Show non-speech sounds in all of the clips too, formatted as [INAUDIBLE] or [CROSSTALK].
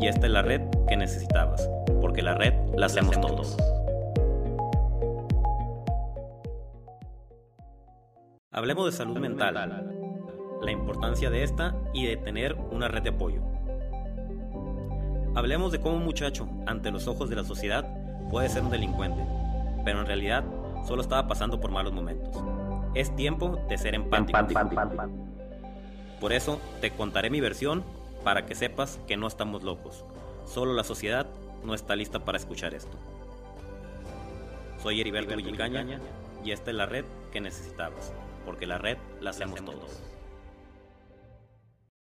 y esta es la red que necesitabas, porque la red la hacemos todos. Hablemos de salud mental, la importancia de esta y de tener una red de apoyo. Hablemos de cómo un muchacho, ante los ojos de la sociedad, puede ser un delincuente, pero en realidad solo estaba pasando por malos momentos. Es tiempo de ser empático. Por eso te contaré mi versión para que sepas que no estamos locos. Solo la sociedad no está lista para escuchar esto. Soy Heriberto Villicaña y esta es la red que necesitabas, porque la red la hacemos todos.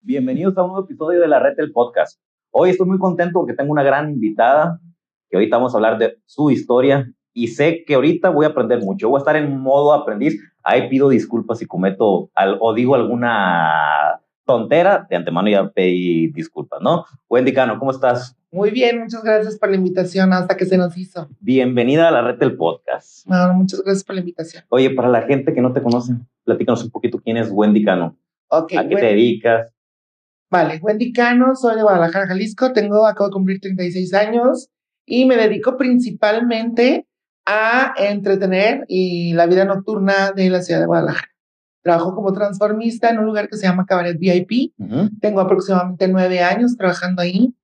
Bienvenidos a un nuevo episodio de la red del podcast. Hoy estoy muy contento porque tengo una gran invitada que ahorita vamos a hablar de su historia y sé que ahorita voy a aprender mucho. Voy a estar en modo aprendiz. Ahí pido disculpas si cometo o digo alguna tontera, de antemano ya pedí disculpas, ¿no? Wendy Cano, ¿cómo estás? Muy bien, muchas gracias por la invitación hasta que se nos hizo. Bienvenida a la red del podcast. Bueno, muchas gracias por la invitación. Oye, para la gente que no te conoce, platícanos un poquito quién es Wendy Cano. Okay, ¿A qué te dedicas? Vale, Wendy Cano, soy de Guadalajara, Jalisco, tengo, acabo de cumplir 36 años y me dedico principalmente a entretener y la vida nocturna de la ciudad de Guadalajara. Trabajo como transformista en un lugar que se llama Cabaret VIP. Tengo aproximadamente nueve años trabajando ahí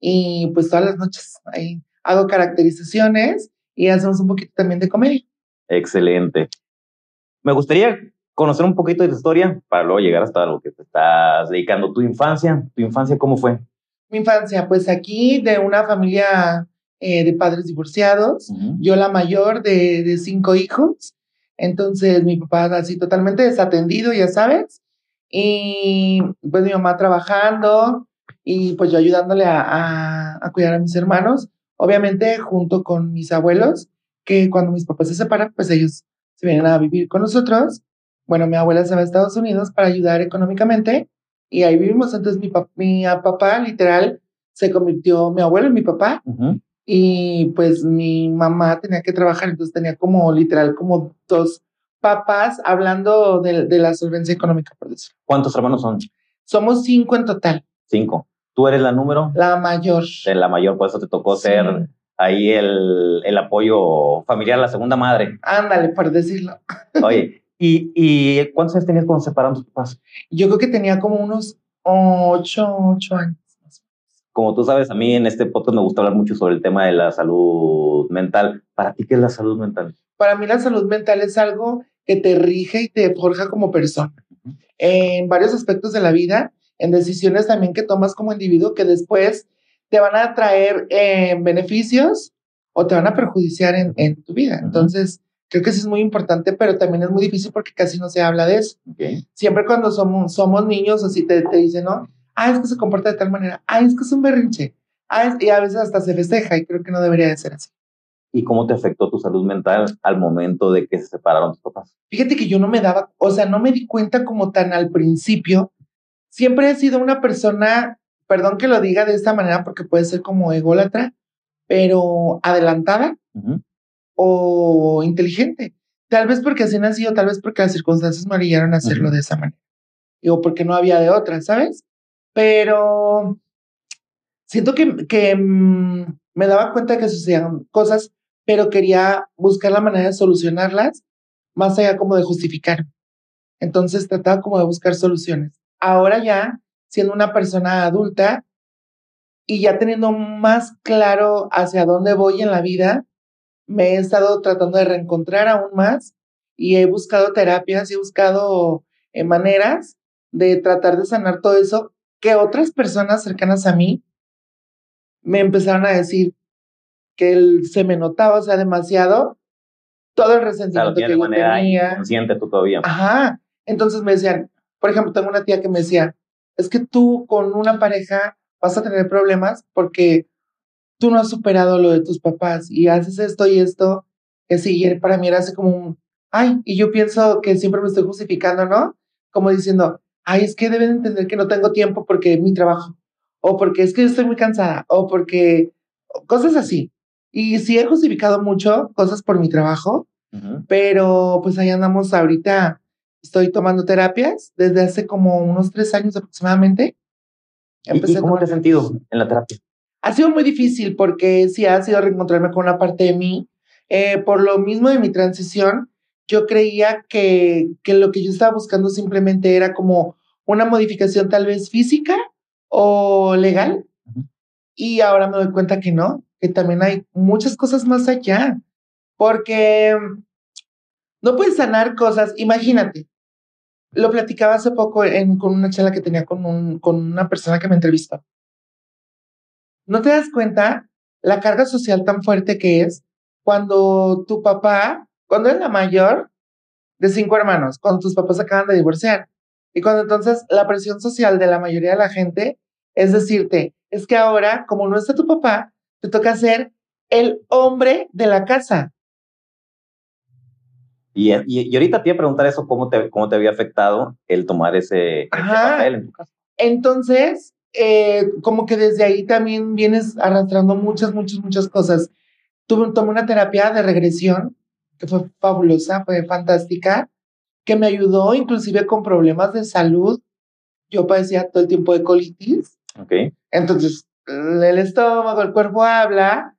y pues todas las noches ahí hago caracterizaciones y hacemos un poquito también de comedia. Excelente. Me gustaría conocer un poquito de tu historia para luego llegar hasta lo que te estás dedicando. Tu infancia, tu infancia, ¿cómo fue? Mi infancia, pues aquí de una familia eh, de padres divorciados, yo la mayor de, de cinco hijos entonces mi papá así totalmente desatendido, ya sabes. Y pues mi mamá trabajando y pues yo ayudándole a, a, cuidar a mis hermanos, obviamente junto con mis abuelos, que cuando mis papás se separan, pues ellos se vienen a vivir con nosotros. Bueno, mi abuela se va a Estados Unidos para ayudar económicamente y ahí vivimos. Entonces mi, mi papá literal se convirtió, mi abuelo en mi papá y pues mi mamá tenía que trabajar, entonces tenía como literal como dos papás hablando de, de la solvencia económica, por decirlo. ¿Cuántos hermanos son? Somos cinco en total. Cinco. ¿Tú eres la número? La mayor. De la mayor, por eso te tocó ser ahí el, el, apoyo familiar, la segunda madre. Ándale, por decirlo. Oye, [LAUGHS] ¿y, ¿y cuántos años tenías cuando separaron tus papás? Yo creo que tenía como unos ocho, ocho años como tú sabes, a mí en este podcast me gusta hablar mucho sobre el tema de la salud mental. ¿Para ti qué es la salud mental? Para mí la salud mental es algo que te rige y te forja como persona. En varios aspectos de la vida, en decisiones también que tomas como individuo que después te van a traer eh, beneficios o te van a perjudiciar en, en tu vida. Entonces, creo que sí es muy importante, pero también es muy difícil porque casi no se habla de eso. Siempre cuando somos, somos niños, así te, te dicen, ¿no? Ah, es que se comporta de tal manera, ah, es que es un berrinche, ah, y a veces hasta se festeja y creo que no debería de ser así. ¿Y cómo te afectó tu salud mental al momento de que se separaron tus papás? Fíjate que yo no me daba, o sea, no me di cuenta como tan al principio. Siempre he sido una persona, perdón que lo diga de esta manera porque puede ser como ególatra, pero adelantada o inteligente. Tal vez porque así nació, tal vez porque las circunstancias me orillaron a hacerlo de esa manera. O porque no había de otra, ¿sabes? Pero siento que, que mm, me daba cuenta que sucedían cosas, pero quería buscar la manera de solucionarlas, más allá como de justificar. Entonces trataba como de buscar soluciones. Ahora ya, siendo una persona adulta y ya teniendo más claro hacia dónde voy en la vida, me he estado tratando de reencontrar aún más y he buscado terapias y he buscado eh, maneras de tratar de sanar todo eso que otras personas cercanas a mí me empezaron a decir que él se me notaba, o sea, demasiado todo el resentimiento que yo tenía. Consciente tú todavía. Ajá. Entonces me decían, por ejemplo, tengo una tía que me decía, es que tú con una pareja vas a tener problemas porque tú no has superado lo de tus papás y haces esto y esto, que sí, para mí era así como un, ay, y yo pienso que siempre me estoy justificando, ¿no? Como diciendo, ay, es que deben entender que no tengo tiempo porque es mi trabajo, o porque es que estoy muy cansada, o porque cosas así. Y sí he justificado mucho cosas por mi trabajo, pero pues ahí andamos ahorita. Estoy tomando terapias desde hace como unos tres años aproximadamente. ¿Y, cómo te has sentido en la terapia? Ha sido muy difícil porque sí ha sido reencontrarme con una parte de mí. Eh, por lo mismo de mi transición, yo creía que, que lo que yo estaba buscando simplemente era como una modificación tal vez física o legal. Y ahora me doy cuenta que no, que también hay muchas cosas más allá. Porque no puedes sanar cosas. Imagínate, lo platicaba hace poco en, con una charla que tenía con, un, con una persona que me entrevistó. ¿No te das cuenta la carga social tan fuerte que es cuando tu papá, cuando es la mayor de cinco hermanos, cuando tus papás acaban de divorciar? Y cuando entonces la presión social de la mayoría de la gente es decirte, es que ahora, como no está tu papá, te toca ser el hombre de la casa. Y, y, ahorita te iba a preguntar eso, ¿cómo te, cómo te había afectado el tomar ese, papel en tu casa? Entonces, eh, como que desde ahí también vienes arrastrando muchas, muchas, muchas cosas. Tuve, tomé una terapia de regresión que fue fabulosa, fue fantástica, que me ayudó inclusive con problemas de salud. Yo padecía todo el tiempo de colitis. Okay. Entonces, el estómago, el cuerpo habla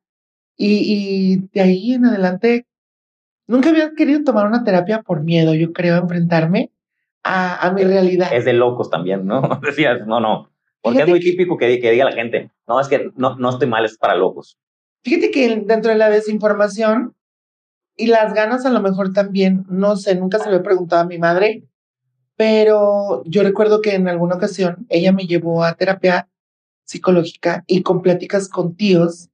y, y de ahí en adelante Nunca había querido tomar una terapia por miedo, yo creo, enfrentarme a, a mi realidad. Es de locos también, ¿no? [LAUGHS] Decías, no, no. Porque es muy típico que, que, diga la gente, no, es que no, no estoy mal, es para locos. Fíjate que dentro de la desinformación y las ganas a lo mejor también, no sé, nunca se lo he preguntado a mi madre, pero yo recuerdo que en alguna ocasión ella me llevó a terapia psicológica y con pláticas con tíos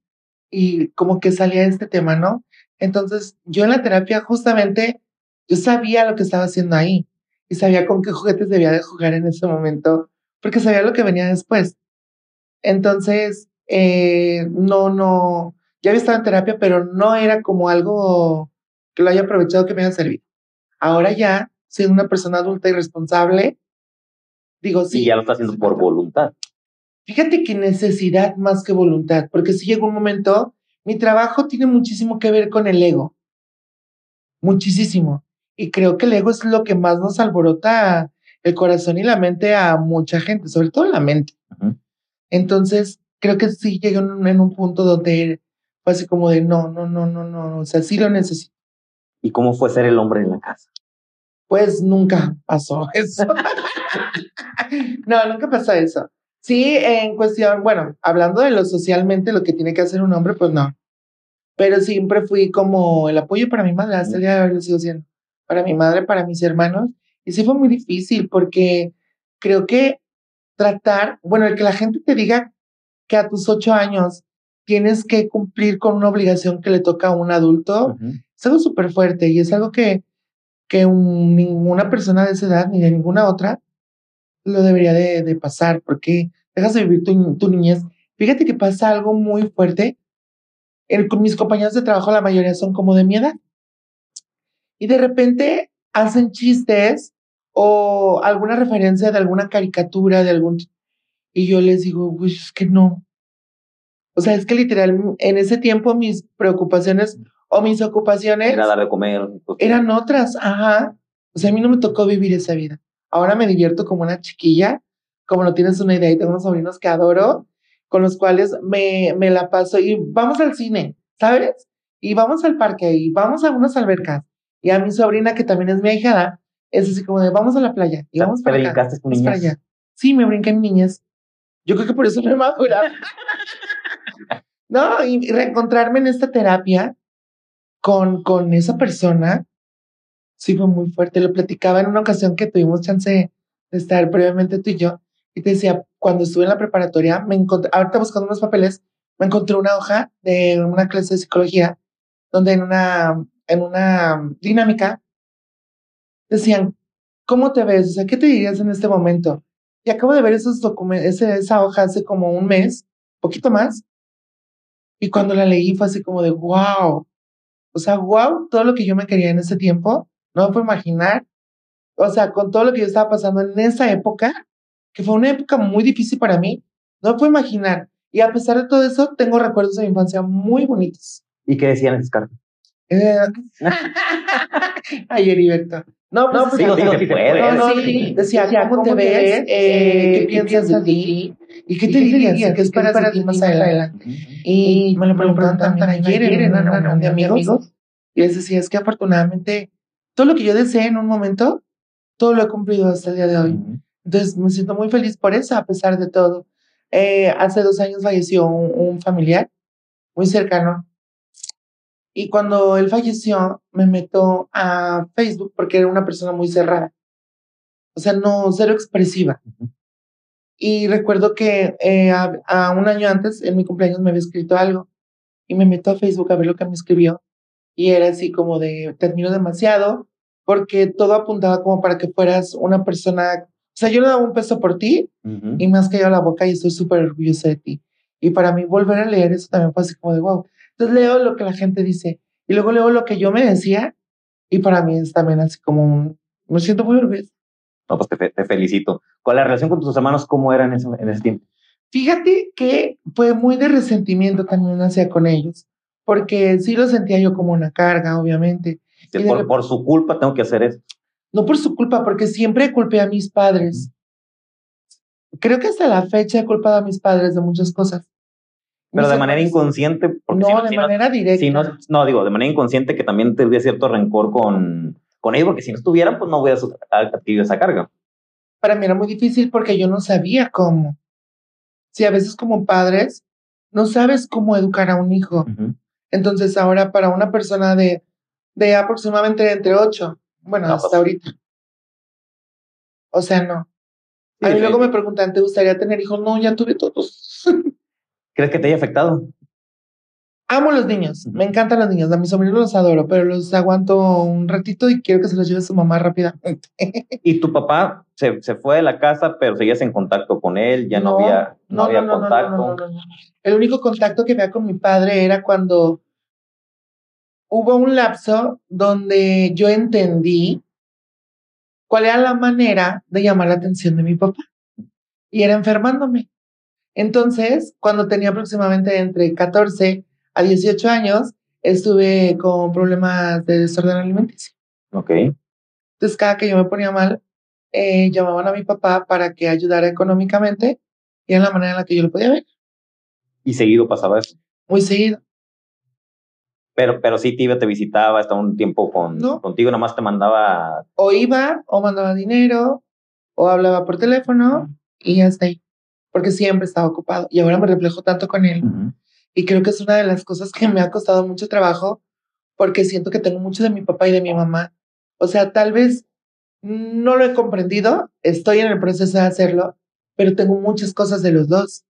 y como que salía este tema, ¿no? Entonces, yo en la terapia justamente, yo sabía lo que estaba haciendo ahí y sabía con qué juguetes debía de jugar en ese momento, porque sabía lo que venía después. Entonces, eh, no, no, ya había estado en terapia, pero no era como algo que lo haya aprovechado que me haya servido. Ahora ya, siendo una persona adulta y responsable, digo, sí. Y ya lo está haciendo por voluntad. Fíjate que necesidad más que voluntad, porque si llegó un momento mi trabajo tiene muchísimo que ver con el ego. Muchísimo. Y creo que el ego es lo que más nos alborota el corazón y la mente a mucha gente, sobre todo la mente. Entonces, creo que sí llegué en un, punto donde fue así como de no, no, no, no, no, o sea, sí lo necesito. ¿Y cómo fue ser el hombre en la casa? Pues nunca pasó [LAUGHS] eso. no, nunca pasó eso. Sí, en cuestión, bueno, hablando de lo socialmente, lo que tiene que hacer un hombre, pues no. Pero siempre fui como el apoyo para mi madre, hasta el día de hoy lo sigo siendo. Para mi madre, para mis hermanos. Y sí fue muy difícil porque creo que tratar, bueno, el que la gente te diga que a tus ocho años tienes que cumplir con una obligación que le toca a un adulto, es algo súper fuerte y es algo que, que ninguna persona de esa edad ni de ninguna otra lo debería de, pasar, porque dejas de vivir tu, tu, niñez. Fíjate que pasa algo muy fuerte. mis compañeros de trabajo, la mayoría son como de mi edad. Y de repente hacen chistes o alguna referencia de alguna caricatura, de algún... Y yo les digo, pues es que no. O sea, es que literal, en ese tiempo mis preocupaciones o mis ocupaciones... Era dar de comer. Eran otras, ajá. O sea, a mí no me tocó vivir esa vida. Ahora me divierto como una chiquilla, como no tienes una idea, y tengo unos sobrinos que adoro, con los cuales me, me la paso y vamos al cine, ¿sabes? Y vamos al parque y vamos a unas albercas. Y a mi sobrina, que también es mi hijada, es así como de vamos a la playa y vamos para, acá, para allá. Sí, me brinqué en niñas. Yo creo que por eso no he madurado. [LAUGHS] no, y reencontrarme en esta terapia con, con esa persona sí fue muy fuerte. Lo platicaba en una ocasión que tuvimos chance de estar previamente tú y yo. Y te decía, cuando estuve en la preparatoria, me encontré, ahorita buscando unos papeles, me encontré una hoja de una clase de psicología, donde en una, en una dinámica decían, ¿cómo te ves? O sea, ¿qué te dirías en este momento? Y acabo de ver esos documentos, esa hoja hace como un mes, poquito más. Y cuando la leí fue así como de, wow. O sea, wow, todo lo que yo me quería en ese tiempo, no me puedo imaginar. O sea, con todo lo que yo estaba pasando en esa época, que fue una época muy difícil para mí, no me puedo imaginar. Y a pesar de todo eso, tengo recuerdos de mi infancia muy bonitos. ¿Y qué decían esas cartas? Eh, Ay, Heriberto. No, pues, No, pues, decía- digo, sí, sí puede. no, no, Sí. sí, decía, ¿cómo, te ves? Eh, ¿Qué piensas de ti? ¿Y qué te dirías? ¿Qué esperas de ti más adelante? Y me lo preguntaron también ayer en una reunión de amigos. Y les decía, es que afortunadamente todo lo que yo deseé en un momento, todo lo he cumplido hasta el día de hoy. Entonces me siento muy feliz por eso, a pesar de todo. Eh, hace dos años falleció un, un familiar muy cercano. Y cuando él falleció, me meto a Facebook porque era una persona muy cerrada. O sea, no, cero expresiva. Y recuerdo que eh, a, a un año antes, en mi cumpleaños, me había escrito algo. Y me meto a Facebook a ver lo que me escribió. Y era así como de, te admiro demasiado, porque todo apuntaba como para que fueras una persona, o sea, yo le daba un peso por ti Ujú. y me has caído la boca y estoy súper orgullosa de ti. Y para mí volver a leer eso también fue así como de, wow. Entonces leo lo que la gente dice y luego leo lo que yo me decía y para mí es también así como un, me siento muy orgullosa. No, pues te, te felicito. ¿Con la relación con tus hermanos, cómo era en ese, en ese tiempo? Fíjate que fue muy de resentimiento también hacia con ellos, porque sí lo sentía yo como una carga, obviamente. De por, rep- por su culpa tengo que hacer eso. No por su culpa, porque siempre culpé a mis padres. Creo que hasta la fecha he culpado a mis padres de muchas cosas. Pero de manera inconsciente. Porque No, si de si manera directa. si no, no, digo, de manera inconsciente que también te cierto rencor con, con ellos, porque si no estuvieran, pues no voy a adquirir esa carga. para mí era muy difícil porque yo no sabía cómo. Si a veces como padres no sabes cómo educar a un hijo. Entonces ahora para una persona de, de aproximadamente entre ocho, bueno, No, hasta pues. ahorita. O sea, no. Sí, a mí luego me preguntan, ¿te gustaría tener hijos? No, ya tuve todos. [LAUGHS] ¿Crees que te haya afectado? Amo los niños, me encantan los niños, a mis sobrinos los adoro, pero los aguanto un ratito y quiero que se los lleve su mamá rápidamente. [LAUGHS] Y tu papá se, se fue de la casa, pero seguías en contacto con él, ya no, había, no, había contacto. no, no. El único contacto que había con mi padre era cuando hubo un lapso donde yo entendí cuál era la manera de llamar la atención de mi papá. Y era enfermándome. Entonces, cuando tenía aproximadamente entre 14 a 18 años, estuve con problemas de desorden alimenticio. Ok. Entonces, cada que yo me ponía mal, eh, llamaban a mi papá para que ayudara económicamente y era la manera en la que yo lo podía ver. Y seguido pasaba eso. Muy seguido. Pero, pero sí te iba, te visitaba, estaba un tiempo con, No. contigo, nada más te mandaba. O iba, o mandaba dinero, o hablaba por teléfono y hasta ahí. Porque siempre estaba ocupado. Y ahora me reflejo tanto con él. Y creo que es una de las cosas que me ha costado mucho trabajo porque siento que tengo mucho de mi papá y de mi mamá. O sea, tal vez no lo he comprendido, estoy en el proceso de hacerlo, pero tengo muchas cosas de los dos.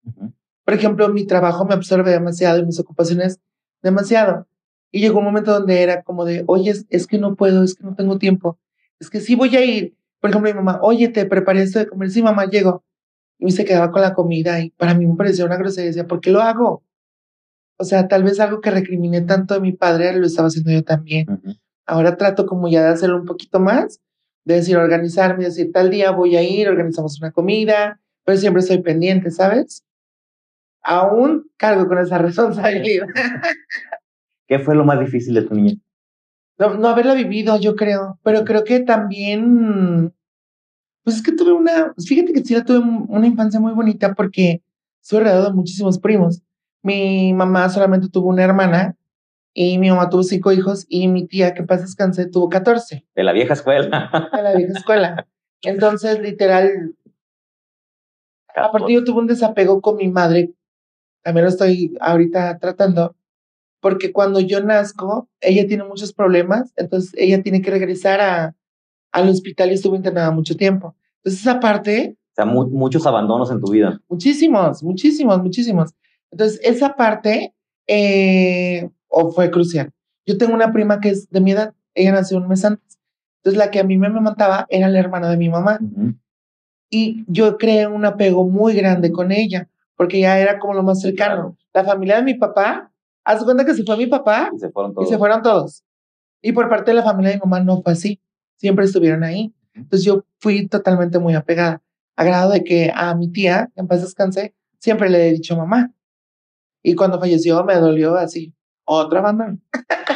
Por ejemplo, mi trabajo me absorbe demasiado y mis ocupaciones demasiado. Y llegó un momento donde era como de, oye, es, es que no puedo, es que no tengo tiempo, es que sí voy a ir. Por ejemplo, mi mamá, oye, te preparé esto de comer. Sí, mamá, llego. Y se quedaba con la comida y para mí me parecía una grosería. Decía, ¿por qué lo hago? O sea, tal vez algo que recriminé tanto de mi padre lo estaba haciendo yo también. Ujú. Ahora trato como ya de hacerlo un poquito más, de decir, organizarme, decir, tal día voy a ir, organizamos una comida, pero siempre estoy pendiente, ¿sabes? Aún cargo con esa [LAUGHS] responsabilidad. ¿Qué fue lo más difícil de tu niñez? No, no haberla vivido, yo creo, pero creo que también, pues es que tuve una, fíjate que sí tuve un- una infancia muy bonita porque soy rodeado de muchísimos primos. Mi mamá solamente tuvo una hermana y mi mamá tuvo cinco hijos y mi tía, que pasa descanse, tuvo 14 De la vieja escuela. de la vieja escuela. Entonces, literal, aparte yo tuve un desapego con mi madre, también lo estoy ahorita tratando, porque cuando yo nazco, ella tiene muchos problemas, entonces ella tiene que regresar a, al hospital y estuvo internada mucho tiempo. Entonces, esa parte, O sea, mu- muchos abandonos en tu vida. muchísimos, muchísimos, muchísimos. Entonces, esa parte eh, o fue crucial. Yo tengo una prima que es de mi edad, ella nació un mes antes. Entonces, la que a mí me amamantaba era la hermana de mi mamá. Ujú. Y yo creé un apego muy grande con ella, porque ya era como lo más cercano. La familia de mi papá Haz cuenta que se fue mi papá Y se fueron y todos. se fueron todos. Y por parte de la familia de mi mamá no fue así. Siempre estuvieron ahí. Entonces yo fui totalmente muy apegada. A grado de que a mi tía, en paz descanse, siempre le he dicho mamá. Y cuando falleció me dolió así. Otra banda.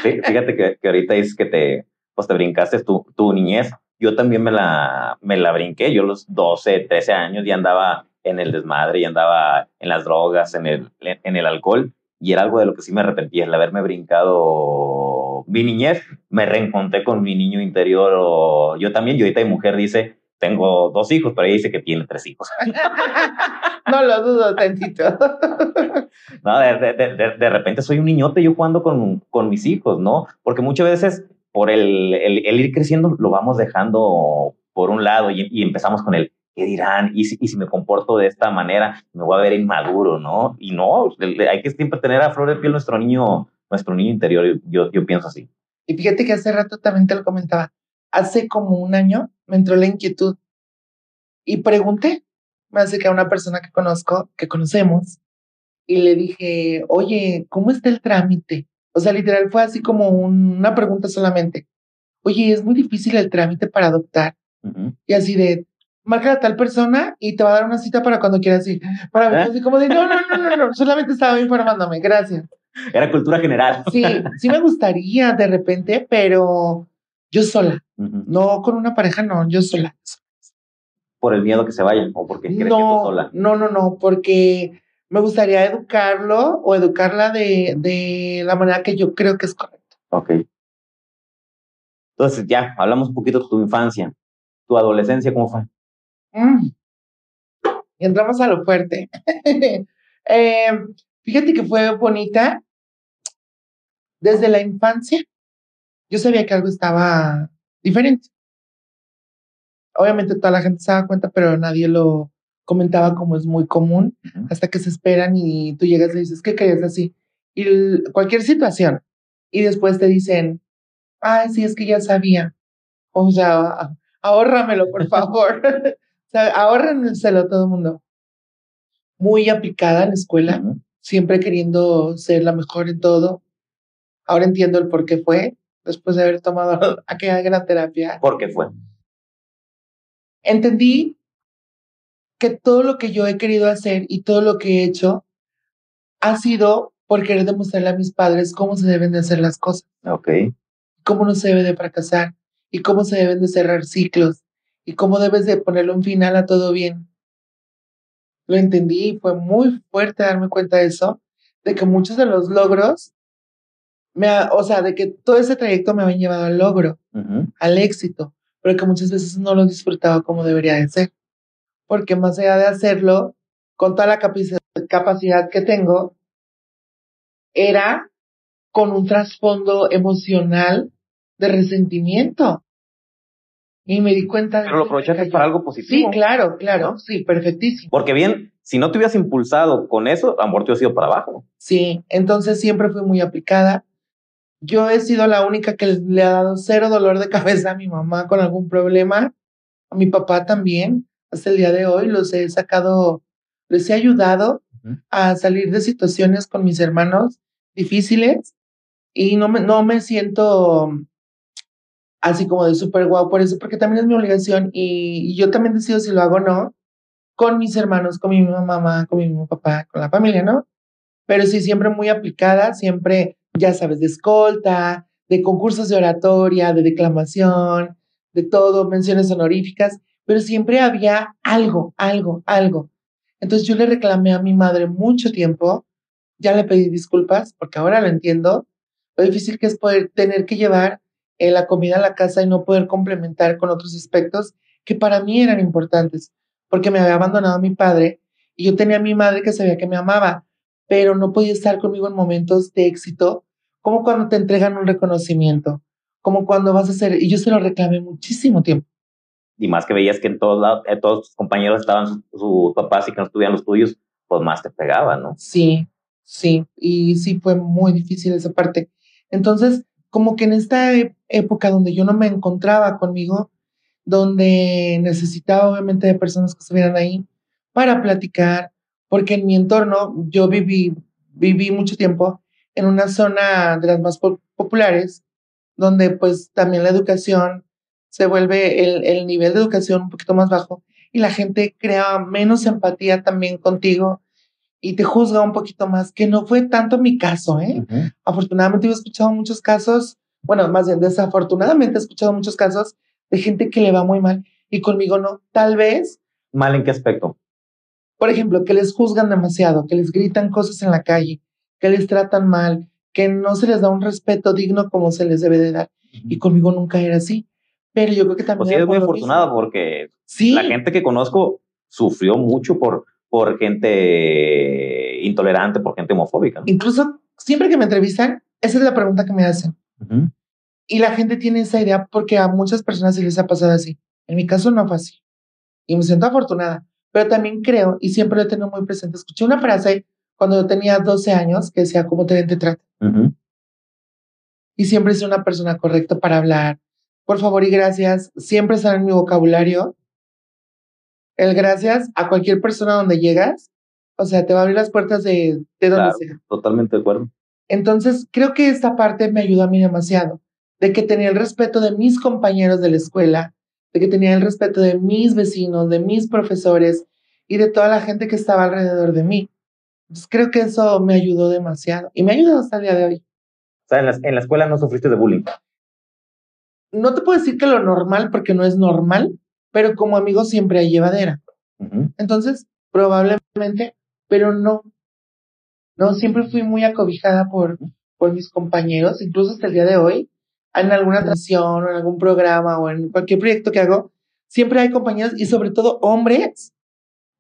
Fí- Fíjate que, que ahorita dices que te, pues te brincaste tu, tu niñez. Yo también me la, me la brinqué. Yo los 12, 13 años ya andaba en el desmadre, ya andaba en las drogas, en el, en el alcohol. Y era algo de lo que sí me arrepentí, el haberme brincado mi niñez. Me reencontré con mi niño interior. o- yo también, yo ahorita mi mujer dice, tengo dos hijos, pero ella dice que tiene tres hijos. [LAUGHS] no lo dudo tantito. [LAUGHS] No, de, de, de, de repente soy un niñote yo jugando con, con mis hijos, ¿no? Porque muchas veces por el, el, el ir creciendo lo vamos dejando por un lado y, y, empezamos con el, ¿qué dirán? ¿Y si, y si me comporto de esta manera, me voy a ver inmaduro, ¿no? Y no, hay que siempre tener a flor de piel nuestro niño, nuestro niño interior, yo, yo pienso así. Y fíjate que hace rato también te lo comentaba, hace como un año me entró la inquietud y pregunté, me hace que a una persona que conozco, que conocemos, y le dije, oye, ¿cómo está el trámite? O sea, literal fue así como un, una pregunta solamente. Oye, es muy difícil el trámite para adoptar. Uh -huh. Y así de, marca a tal persona y te va a dar una cita para cuando quieras ir. Para mí, ¿Eh? así como de, no, no, no, no, no, solamente estaba informándome, gracias. Era cultura general. Sí, sí me gustaría de repente, pero yo sola. Uh -huh. No con una pareja, no, yo sola. ¿Por el miedo que se vayan o porque crees no, que tú sola? No, no, no, porque me gustaría educarlo o educarla de, de la manera que yo creo que es correcta. Ok. Entonces, ya, hablamos un poquito de tu infancia. ¿Tu adolescencia cómo fue? Mm. Y entramos a lo fuerte. [LAUGHS] eh, fíjate que fue bonita. Desde la infancia, yo sabía que algo estaba diferente. Obviamente toda la gente se daba cuenta, pero nadie lo comentaba como es muy común, uh -huh. hasta que se esperan y tú llegas y dices, ¿qué crees así? Y el, cualquier situación. Y después te dicen, ay, sí, es que ya sabía. O sea, ahórramelo, por [LAUGHS] favor. o sea, ahórrenselo todo el mundo. Muy aplicada en la escuela, uh -huh. siempre queriendo ser la mejor en todo. Ahora entiendo el por qué fue, después de haber tomado [LAUGHS] aquella gran terapia. ¿Por qué fue? Entendí que todo lo que yo he querido hacer y todo lo que he hecho ha sido por querer demostrarle a mis padres cómo se deben de hacer las cosas. Ok. Cómo no se debe de fracasar y cómo se deben de cerrar ciclos y cómo debes de ponerle un final a todo bien. Lo entendí y fue muy fuerte darme cuenta de eso, de que muchos de los logros, me ha, o sea, de que todo ese trayecto me habían llevado al logro, uh -huh. al éxito, pero que muchas veces no lo disfrutaba como debería de ser porque más allá de hacerlo con toda la capacidad que tengo, era con un trasfondo emocional de resentimiento. Y me di cuenta Pero lo aprovechaste para algo positivo. Sí, claro, claro, ¿no? sí, perfectísimo. Porque bien, si no te hubieras impulsado con eso, a lo mejor te hubieras ido para abajo. Sí, entonces siempre fui muy aplicada. Yo he sido la única que le ha dado cero dolor de cabeza a mi mamá con algún problema, a mi papá también hasta el día de hoy los he sacado, les he ayudado uh -huh. a salir de situaciones con mis hermanos difíciles y no me, no me siento así como de súper guau por eso, porque también es mi obligación y, y, yo también decido si lo hago o no con mis hermanos, con mi mamá, con mi papá, con la familia, ¿no? Pero sí, siempre muy aplicada, siempre, ya sabes, de escolta, de concursos de oratoria, de declamación, de todo, menciones honoríficas pero siempre había algo, algo, algo. Entonces yo le reclamé a mi madre mucho tiempo, ya le pedí disculpas, porque ahora lo entiendo, lo difícil que es poder tener que llevar eh, la comida a la casa y no poder complementar con otros aspectos que para mí eran importantes, porque me había abandonado mi padre y yo tenía a mi madre que sabía que me amaba, pero no podía estar conmigo en momentos de éxito, como cuando te entregan un reconocimiento, como cuando vas a hacer, y yo se lo reclamé muchísimo tiempo y más que veías que en todos lados, eh, todos tus compañeros estaban sus, sus papás y que no estuvieran los tuyos, pues más te pegaba, ¿no? Sí, sí, y sí fue muy difícil esa parte. Entonces, como que en esta época donde yo no me encontraba conmigo, donde necesitaba obviamente de personas que estuvieran ahí para platicar, porque en mi entorno yo viví, viví mucho tiempo en una zona de las más populares, donde pues también la educación se vuelve el, el nivel de educación un poquito más bajo y la gente crea menos empatía también contigo y te juzga un poquito más, que no fue tanto mi caso, ¿eh? Afortunadamente he escuchado muchos casos, bueno, más bien desafortunadamente he escuchado muchos casos de gente que le va muy mal y conmigo no. Tal vez. ¿Mal en qué aspecto? Por ejemplo, que les juzgan demasiado, que les gritan cosas en la calle, que les tratan mal, que no se les da un respeto digno como se les debe de dar. Y conmigo nunca era así. Pero yo creo que también... Pues sí, es muy afortunado porque la gente que conozco sufrió mucho por, por gente intolerante, por gente homofóbica. Incluso siempre que me entrevistan, esa es la pregunta que me hacen. Y la gente tiene esa idea porque a muchas personas se les ha pasado así. En mi caso no fue así. Y me siento afortunada. Pero también creo, y siempre lo he tenido muy presente, escuché una frase cuando yo tenía 12 años que decía, ¿cómo te trata? Y siempre soy una persona correcta para hablar. Por favor y gracias. Siempre están en mi vocabulario. El gracias a cualquier persona donde llegas. O sea, te va a abrir las puertas de, de donde sea. Totalmente de acuerdo. Entonces, creo que esta parte me ayudó a mí demasiado. De que tenía el respeto de mis compañeros de la escuela, de que tenía el respeto de mis vecinos, de mis profesores y de toda la gente que estaba alrededor de mí. Entonces, creo que eso me ayudó demasiado y me ha ayudado hasta el día de hoy. O sea, en la, en la escuela no sufriste de bullying. No te puedo decir que lo normal, porque no es normal, pero como amigo siempre hay llevadera. Entonces, probablemente, pero no. No, siempre fui muy acobijada por, por mis compañeros, incluso hasta el día de hoy, en alguna atracción o en algún programa o en cualquier proyecto que hago, siempre hay compañeros y sobre todo hombres,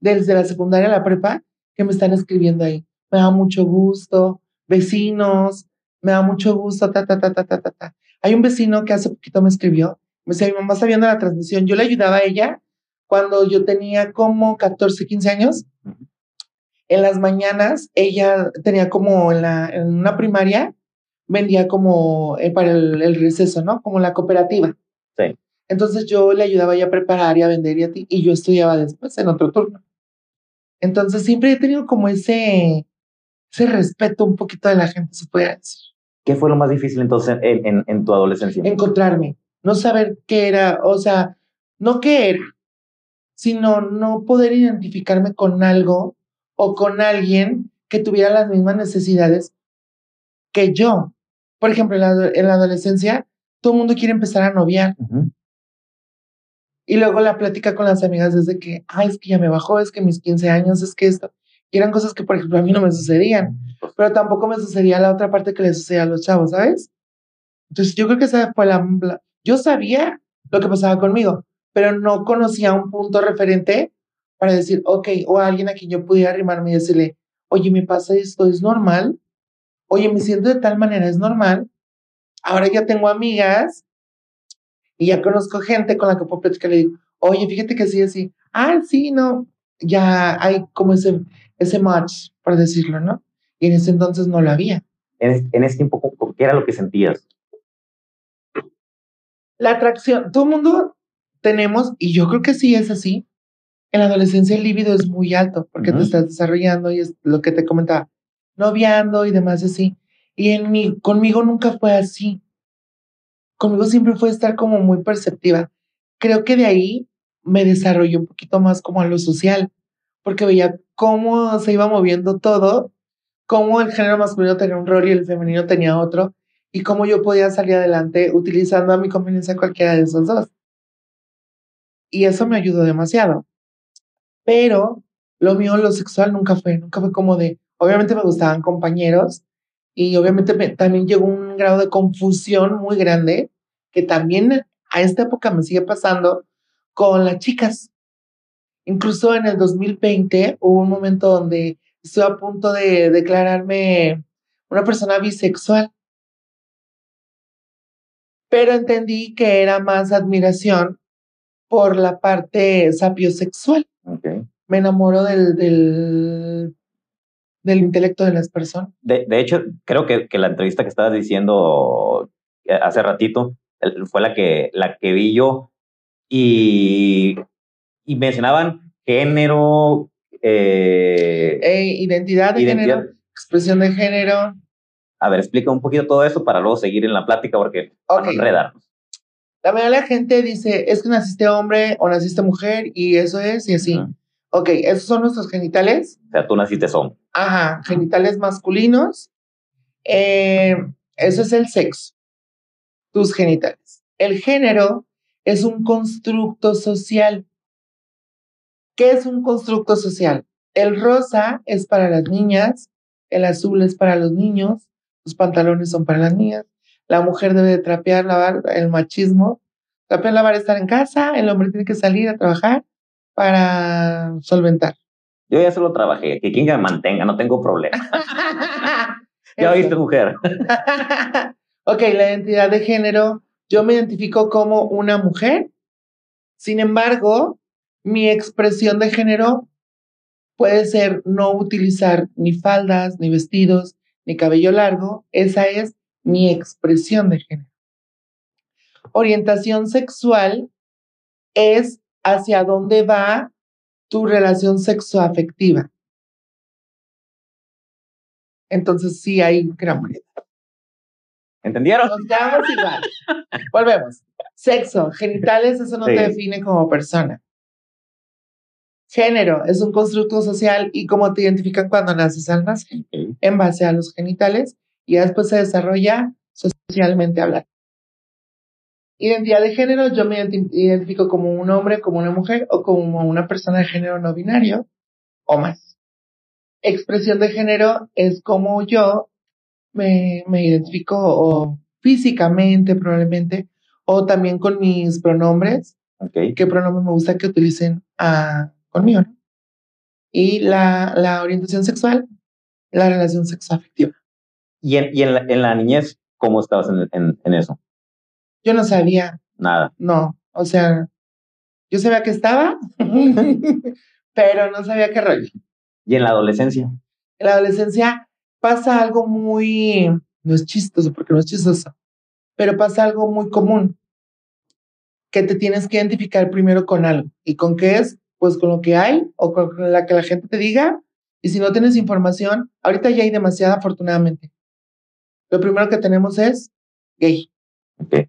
desde la secundaria a la prepa, que me están escribiendo ahí. Me da mucho gusto, vecinos, me da mucho gusto, ta, ta, ta, ta, ta, ta, Hay un vecino que hace poquito me escribió, me decía, mi mamá está viendo la transmisión, yo le ayudaba a ella cuando yo tenía como 14, 15 años. En las mañanas, ella tenía como en, la, en una primaria, vendía como eh, para el, receso, ¿no? Como la cooperativa. Sí. Entonces yo le ayudaba a a preparar y a vender y a ti, y yo estudiaba después en otro turno. Entonces siempre he tenido como ese, ese respeto un poquito de la gente, se puede decir. ¿Qué fue lo más difícil entonces en, en, tu adolescencia? Encontrarme, no saber qué era, o sea, no qué era, sino no poder identificarme con algo o con alguien que tuviera las mismas necesidades que yo. Por ejemplo, en la, en la adolescencia, todo el mundo quiere empezar a noviar. Y luego la plática con las amigas es de que, ay, es que ya me bajó, es que mis 15 años, es que esto. Y eran cosas que, por ejemplo, a mí no me sucedían, pero tampoco me sucedía la otra parte que le sucedía a los chavos, ¿sabes? Entonces yo creo que esa fue la, Yo sabía lo que pasaba conmigo, pero no conocía un punto referente para decir, ok, o alguien a quien yo pudiera arrimarme y decirle, oye, me pasa esto, ¿es normal? Oye, me siento de tal manera, ¿es normal? Ahora ya tengo amigas y ya conozco gente con la que puedo platicar, le digo, oye, fíjate que sí, así, ah, sí, no, ya hay como ese, ese match, por decirlo, ¿no? Y en ese entonces no lo había. En, en ese tiempo, ¿qué era lo que sentías? La atracción, todo el mundo tenemos, y yo creo que sí es así, en la adolescencia el líbido es muy alto, porque te estás desarrollando y es lo que te comentaba, noviando y demás así. Y en mí, conmigo nunca fue así conmigo siempre fue estar como muy perceptiva. Creo que de ahí me desarrollé un poquito más como a lo social, porque veía cómo se iba moviendo todo, cómo el género masculino tenía un rol y el femenino tenía otro, y cómo yo podía salir adelante utilizando a mi conveniencia cualquiera de esos dos. Y eso me ayudó demasiado. Pero lo mío, lo sexual, nunca fue, nunca fue como de, obviamente me gustaban compañeros, y obviamente también llegó un grado de confusión muy grande que también a esta época me sigue pasando con las chicas. Incluso en el 2020 hubo un momento donde estoy a punto de declararme una persona bisexual. Pero entendí que era más admiración por la parte sapiosexual. Me enamoro del, del del intelecto de las personas. De, de hecho, creo que, que, la entrevista que estabas diciendo eh, hace ratito fue la que, la que vi yo y, y mencionaban género, eh, e identidad de género, expresión de género. A ver, explica un poquito todo eso para luego seguir en la plática porque Ok. para no enredarnos. La mayoría de la gente dice, es que naciste hombre o naciste mujer y eso es y así. Ok, esos son nuestros genitales. O sea, tú naciste son. Ajá, genitales masculinos. Eh, eso es el sexo. Tus genitales. El género es un constructo social. ¿Qué es un constructo social? El rosa es para las niñas, el azul es para los niños, los pantalones son para las niñas, la mujer debe de trapear, lavar, el machismo. Trapear, lavar, estar en casa, el hombre tiene que salir a trabajar para solventar. Yo ya solo trabajé, que quien me mantenga, no tengo problema. [LAUGHS] Ya oíste, mujer. [LAUGHS] ok, la identidad de género, yo me identifico como una mujer. Sin embargo, mi expresión de género puede ser no utilizar ni faldas, ni vestidos, ni cabello largo. Esa es mi expresión de género. Orientación sexual es hacia dónde va tu relación sexoafectiva. Entonces sí hay gran variedad. ¿Entendieron? Nos quedamos igual. Volvemos. Sexo, genitales, eso no Sí. te define como persona. Género es un constructo social y cómo te identifican cuando naces al nacer, en base a los genitales, y después se desarrolla socialmente hablando. Identidad de género, yo me identi- identifico como un hombre, como una mujer o como una persona de género no binario o más. Expresión de género es como yo me, me identifico o físicamente probablemente o también con mis pronombres, qué pronombre me gusta que utilicen ah, conmigo, ¿no? Y la, la orientación sexual, la relación sexoafectiva. ¿Y en, y en, la, en la niñez, cómo estabas en, en, en eso? Yo no sabía, Nada. no, o sea, yo sabía que estaba, [LAUGHS] pero no sabía qué rollo. ¿Y en la adolescencia? En la adolescencia pasa algo muy, no es chistoso porque no es chistoso, pero pasa algo muy común, que te tienes que identificar primero con algo. ¿Y con qué es? Pues con lo que hay o con la que la gente te diga. Y si no tienes información, ahorita ya hay demasiada afortunadamente. Lo primero que tenemos es gay. Ok.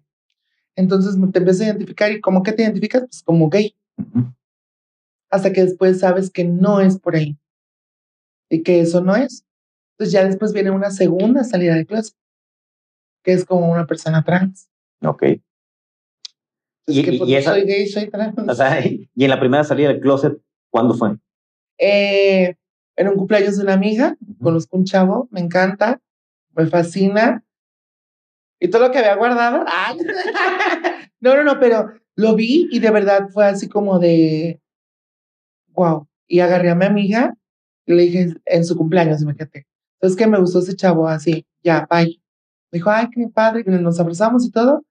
Entonces te empiezas a identificar y ¿cómo que te identificas? Pues como gay. Ujú. Hasta que después sabes que no es por ahí. Y que eso no es. Entonces ya después viene una segunda salida de clase. Que es como una persona trans. Ok. Y- que y- esa- soy gay, soy trans. O sea, y en la primera salida del closet, ¿cuándo fue? Eh, en un cumpleaños de una amiga, conozco un chavo, me encanta, me fascina. Y todo lo que había guardado. ¡ay! [LAUGHS] no, no, no, pero lo vi y de verdad fue así como de wow. Y agarré a mi amiga y le dije en su cumpleaños, imagínate. Entonces que me gustó ese chavo así, ya, bye. Me dijo, ay, qué padre, y nos abrazamos y todo.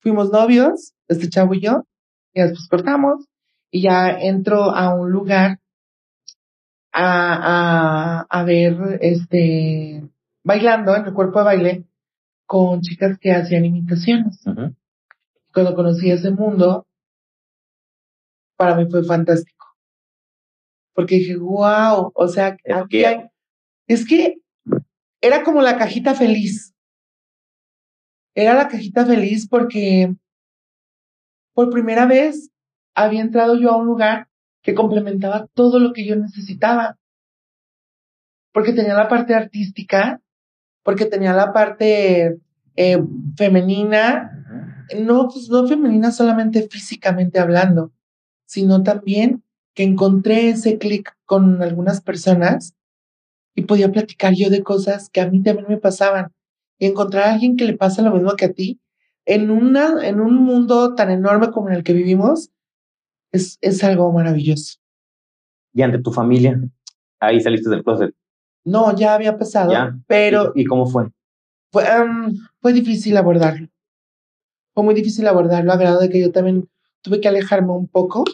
Fuimos novios, este chavo y yo, y después cortamos, y ya entro a un lugar a, a, a ver, este, bailando en el cuerpo de baile con chicas que hacían imitaciones. Cuando conocí ese mundo, para mí fue fantástico. Porque dije, wow, o sea, Es aquí que- hay- es que era como la cajita feliz. Era la cajita feliz porque por primera vez había entrado yo a un lugar que complementaba todo lo que yo necesitaba. Porque tenía la parte artística, porque tenía la parte eh, femenina, no, pues no femenina solamente físicamente hablando, sino también que encontré ese clic con algunas personas y podía platicar yo de cosas que a mí también me pasaban. Y encontrar a alguien que le pasa lo mismo que a ti en, una, en un mundo tan enorme como en el que vivimos, es, es algo maravilloso. Y ante tu familia, ahí saliste del closet. No, ya había pasado, Ya. pero ¿Y, y cómo fue? fue, am, fue difícil abordarlo. Fue muy difícil abordarlo, a grado de que yo también tuve que alejarme un poco.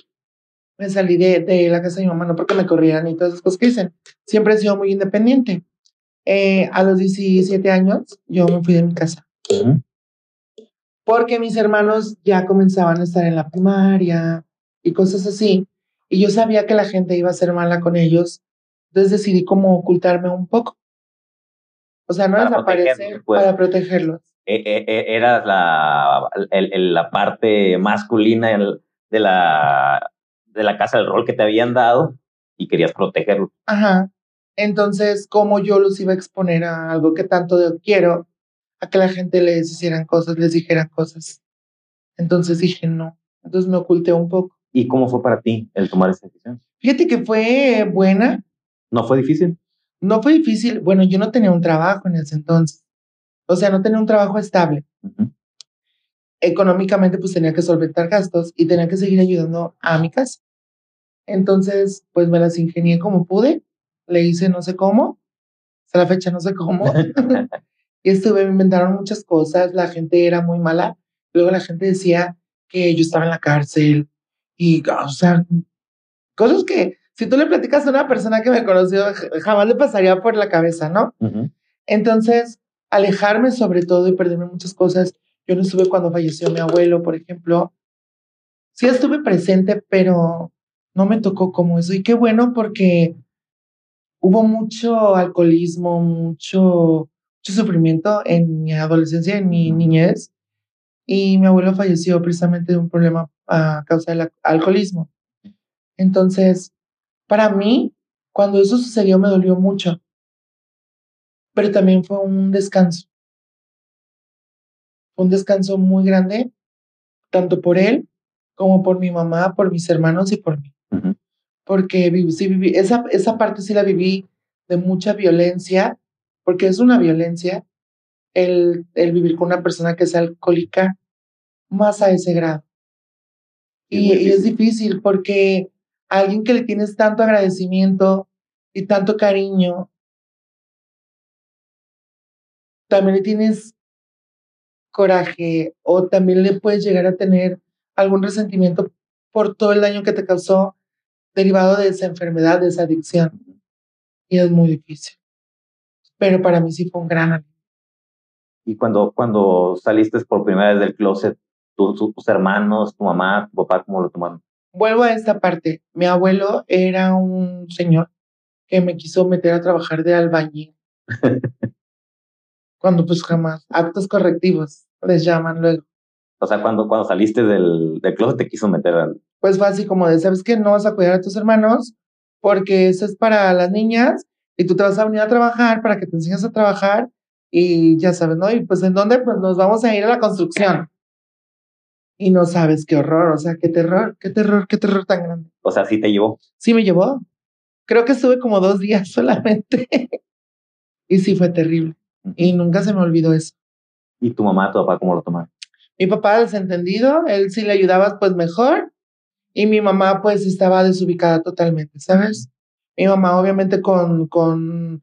Me salí de, de la casa de mi mamá, no porque me corrieran y todas esas cosas que dicen. Siempre he sido muy independiente. Eh, a los 17 años, yo me fui de mi casa. Porque mis hermanos ya comenzaban a estar en la primaria y cosas así. Y yo sabía que la gente iba a ser mala con ellos. Entonces decidí como ocultarme un poco. O sea, no Para desaparecer protegerlos, pues. para protegerlos. E- e- e- eras la, el- el- la parte masculina el- de la, de la casa del rol que te habían dado y querías protegerlo. Ajá. Entonces, ¿cómo yo los iba a exponer a algo que tanto quiero? A que la gente les hicieran cosas, les dijeran cosas. Entonces dije no. Entonces me oculté un poco. ¿Y cómo fue para ti el tomar esa decisión? Fíjate que fue buena, ¿No fue difícil? no fue difícil. Bueno, yo no tenía un trabajo en ese entonces. O sea, no tenía un trabajo estable. Económicamente, pues tenía que solventar gastos y tenía que seguir ayudando a mi casa. Entonces, pues me las ingenié como pude. Le hice no sé cómo. Hasta la fecha no sé cómo. [LAUGHS] [LAUGHS] y estuve, me inventaron muchas cosas. La gente era muy mala. Luego la gente decía que yo estaba en la cárcel. Y, o sea, cosas que si tú le platicas a una persona que me conoció, jamás le pasaría por la cabeza, ¿no? Ujú. Entonces, alejarme sobre todo y perderme muchas cosas. Yo no estuve cuando falleció mi abuelo, por ejemplo. Sí estuve presente, pero no me tocó como eso. Y qué bueno porque hubo mucho alcoholismo, mucho, mucho sufrimiento en mi adolescencia, en mi niñez. Y mi abuelo falleció precisamente de un problema a causa del al- alcoholismo. Entonces, para mí, cuando eso sucedió, me dolió mucho pero también fue un descanso. Fue un descanso muy grande, tanto por él como por mi mamá, por mis hermanos y por mí. Porque viví, sí viví, esa, esa parte sí la viví de mucha violencia, porque es una violencia el, el vivir con una persona que es alcohólica más a ese grado. Y es difícil porque alguien que le tienes tanto agradecimiento y tanto cariño, también le tienes coraje o también le puedes llegar a tener algún resentimiento por todo el daño que te causó derivado de esa enfermedad, de esa adicción. Y es muy difícil. Pero para mí sí fue un gran alivio. Y cuando, cuando saliste por primera vez del closet, tu- tu- tus hermanos, tu mamá, tu papá, ¿cómo lo tomaron? Vuelvo a esta parte. Mi abuelo era un señor que me quiso meter a trabajar de albañil. [LAUGHS] Cuando pues jamás, actos correctivos les llaman luego. O sea, cuando, cuando saliste del, del closet te quiso meter al... Pues fue así como de, ¿sabes qué? No vas a cuidar a tus hermanos porque eso es para las niñas y tú te vas a venir a trabajar para que te enseñes a trabajar y ya sabes, ¿no? Y pues en dónde? Pues nos vamos a ir a la construcción. Y no sabes qué horror, o sea, qué terror, qué terror, qué terror tan grande. O sea, sí te llevó. Sí me llevó. Creo que estuve como dos días [LAUGHS] solamente. y sí fue terrible. Y nunca se me olvidó eso. ¿Y tu mamá, tu papá, cómo lo tomaron? Mi papá desentendido, él sí le ayudaba pues mejor. Y mi mamá pues estaba desubicada totalmente, ¿sabes? Mi mamá obviamente con, con,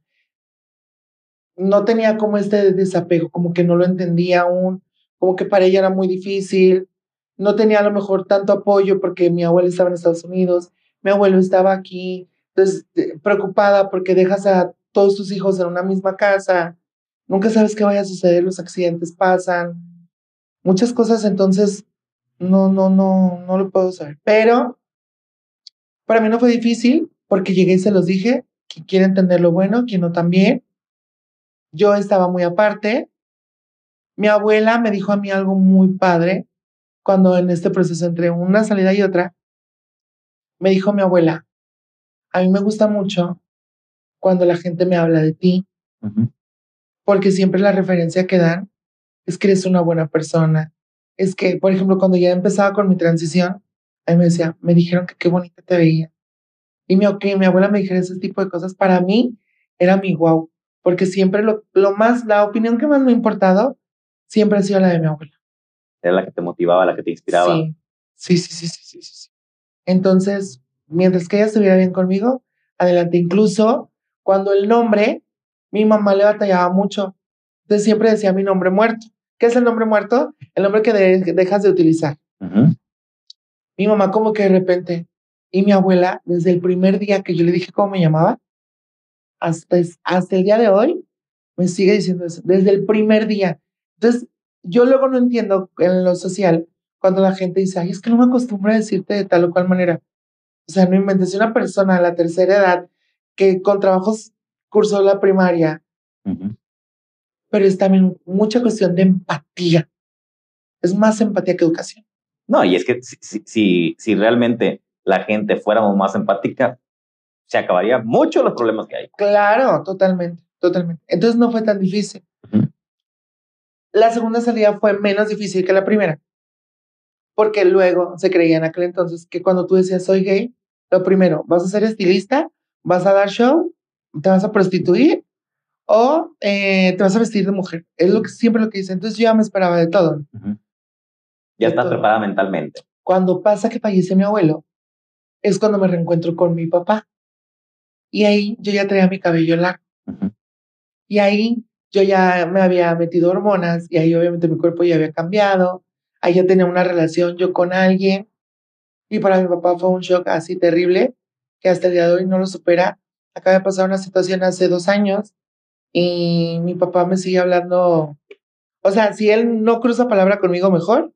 no tenía como este desapego, como que no lo entendía aún, como que para ella era muy difícil. No tenía a lo mejor tanto apoyo porque mi abuela estaba en Estados Unidos, mi abuelo estaba aquí. Entonces, eh, preocupada porque dejas a todos tus hijos en una misma casa, nunca sabes qué vaya a suceder, los accidentes pasan, muchas cosas, entonces no, no, no, no lo puedo saber. Pero para mí no fue difícil porque llegué y se los dije, quien quiere entender lo bueno, quien no también. Yo estaba muy aparte. Mi abuela me dijo a mí algo muy padre cuando en este proceso entre una salida y otra. Me dijo mi abuela, a mí me gusta mucho cuando la gente me habla de ti, porque siempre la referencia que dan es que eres una buena persona. Es que, por ejemplo, cuando ya empezaba con mi transición, a mí me decía, me dijeron que qué bonita te veía. Y mi, que mi abuela me dijera ese tipo de cosas, para mí era mi wow, porque siempre lo, lo más, la opinión que más me ha importado, siempre ha sido la de mi abuela. Era la que te motivaba, la que te inspiraba. Sí, sí, sí, sí, sí, sí. Entonces, mientras que ella estuviera bien conmigo, adelante. Incluso cuando el nombre, mi mamá le batallaba mucho. Entonces siempre decía mi nombre muerto. ¿Qué es el nombre muerto? El nombre que de- dejas de utilizar. Mi mamá como que de repente, y mi abuela, desde el primer día que yo le dije cómo me llamaba, hasta, hasta el día de hoy, me sigue diciendo eso, desde el primer día. Entonces, yo luego no entiendo en lo social cuando la gente dice, ay, es que no me acostumbro a decirte de tal o cual manera. O sea, no inventes una persona a la tercera edad que con trabajos cursó la primaria, pero es también mucha cuestión de empatía. Es más empatía que educación. No, y es que si, si, si realmente la gente fuéramos más empática, se acabaría mucho los problemas que hay. Claro, totalmente, totalmente. Entonces no fue tan difícil. La segunda salida fue menos difícil que la primera, porque luego se creía en aquel entonces que cuando tú decías soy gay, lo primero, vas a ser estilista, vas a dar show, te vas a prostituir o eh, te vas a vestir de mujer. Es lo que siempre lo que dice. Entonces yo ya me esperaba de todo. Ya estás preparada mentalmente. Cuando pasa que fallece mi abuelo, es cuando me reencuentro con mi papá. Y ahí yo ya traía mi cabello largo. Y ahí yo ya me había metido hormonas y ahí obviamente mi cuerpo ya había cambiado. Ahí ya tenía una relación yo con alguien. Y para mi papá fue un shock así terrible que hasta el día de hoy no lo supera. Acaba de pasar una situación hace dos años y mi papá me sigue hablando. O sea, si él no cruza palabra conmigo mejor,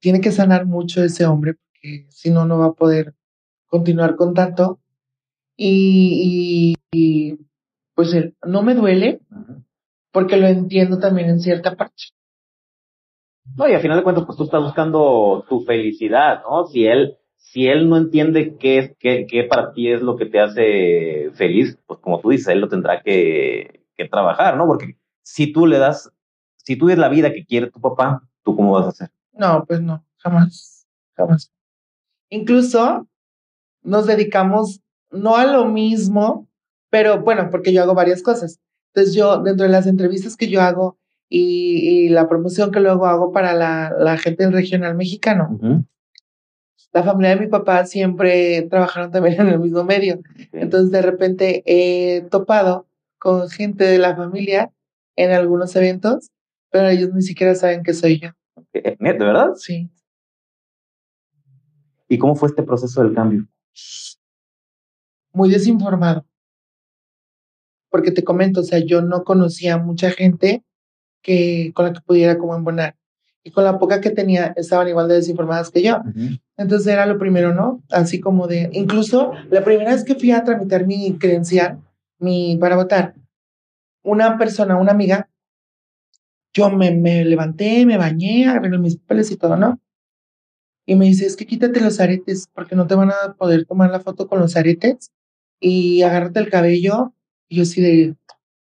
tiene que sanar mucho ese hombre porque si no, no va a poder continuar con tanto. Y, pues no me duele porque lo entiendo también en cierta parte. No, y al final de cuentas, pues tú estás buscando tu felicidad, ¿no? Si él, si él no entiende qué, qué, qué para ti es lo que te hace feliz, pues como tú dices, él lo tendrá que, que trabajar, ¿no? Porque si tú le das, si tú es la vida que quiere tu papá, ¿tú cómo vas a hacer? No, pues no, jamás, jamás. Incluso nos dedicamos no a lo mismo, pero bueno, porque yo hago varias cosas. Entonces yo, dentro de las entrevistas que yo hago y, la promoción que luego hago para la, la gente del regional mexicano, la familia de mi papá siempre trabajaron también en el mismo medio. Entonces de repente he topado con gente de la familia en algunos eventos, pero ellos ni siquiera saben que soy yo. ¿De verdad? Sí. ¿Y cómo fue este proceso del cambio? Muy desinformado. Porque te comento, o sea, yo no conocía mucha gente que, con la que pudiera como embonar. Y con la poca que tenía, estaban igual de desinformadas que yo. Entonces era lo primero, ¿no? Así como de, incluso la primera vez que fui a tramitar mi credencial, mi, para votar, una persona, una amiga, yo me, me levanté, me bañé, arreglé mis papeles y todo, ¿no? Y me dice, es que quítate los aretes porque no te van a poder tomar la foto con los aretes y agárrate el cabello. Y yo sí de,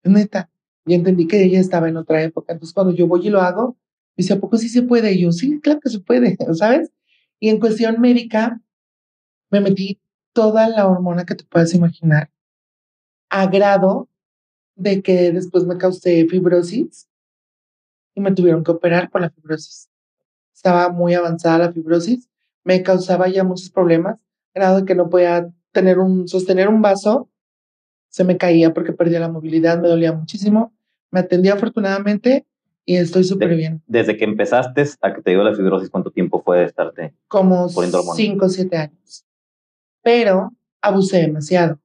neta, y entendí que ella estaba en otra época. Entonces cuando yo voy y lo hago, dice, ¿a poco sí se puede? Y yo, sí, claro que se puede, [LAUGHS] ¿sabes? Y en cuestión médica, me metí toda la hormona que te puedas imaginar, a grado de que después me causé fibrosis y me tuvieron que operar por la fibrosis estaba muy avanzada la fibrosis, me causaba ya muchos problemas, grado de que no podía tener un, sostener un vaso, se me caía porque perdía la movilidad, me dolía muchísimo. Me atendí afortunadamente y estoy súper bien. Desde que empezaste a que te dio la fibrosis, ¿cuánto tiempo fue de estarte Como cinco o siete años. Pero abusé demasiado.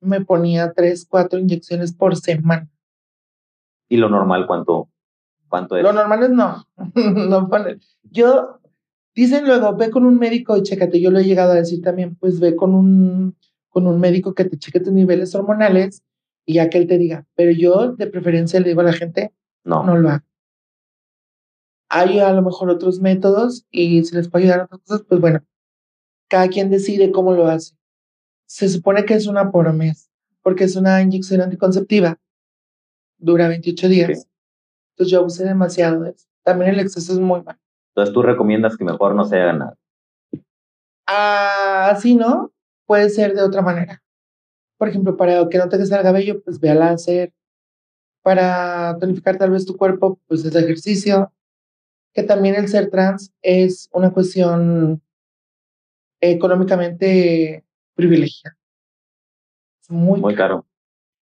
Me ponía tres, cuatro inyecciones por semana. ¿Y lo normal cuánto, ¿Cuánto es? Lo normal es no. [LAUGHS] no Yo, dicen luego, ve con un médico y chécate. Yo lo he llegado a decir también, pues ve con un, con un médico que te cheque tus niveles hormonales y ya que él te diga. Pero yo, de preferencia, le digo a la gente, no, no lo hago. Hay a lo mejor otros métodos y si les puede ayudar a otras cosas, pues bueno, cada quien decide cómo lo hace. Se supone que es una por mes, porque es una inyección anticonceptiva. Dura 28 días. Entonces yo abusé demasiado de eso. También el exceso es muy malo. Entonces tú recomiendas que mejor no se haga nada. Ah, sí, ¿no? Puede ser de otra manera. Por ejemplo, para que no te el cabello, pues ve a láser. Para tonificar tal vez tu cuerpo, pues es ejercicio. Que también el ser trans es una cuestión económicamente privilegiada. Es muy, muy caro.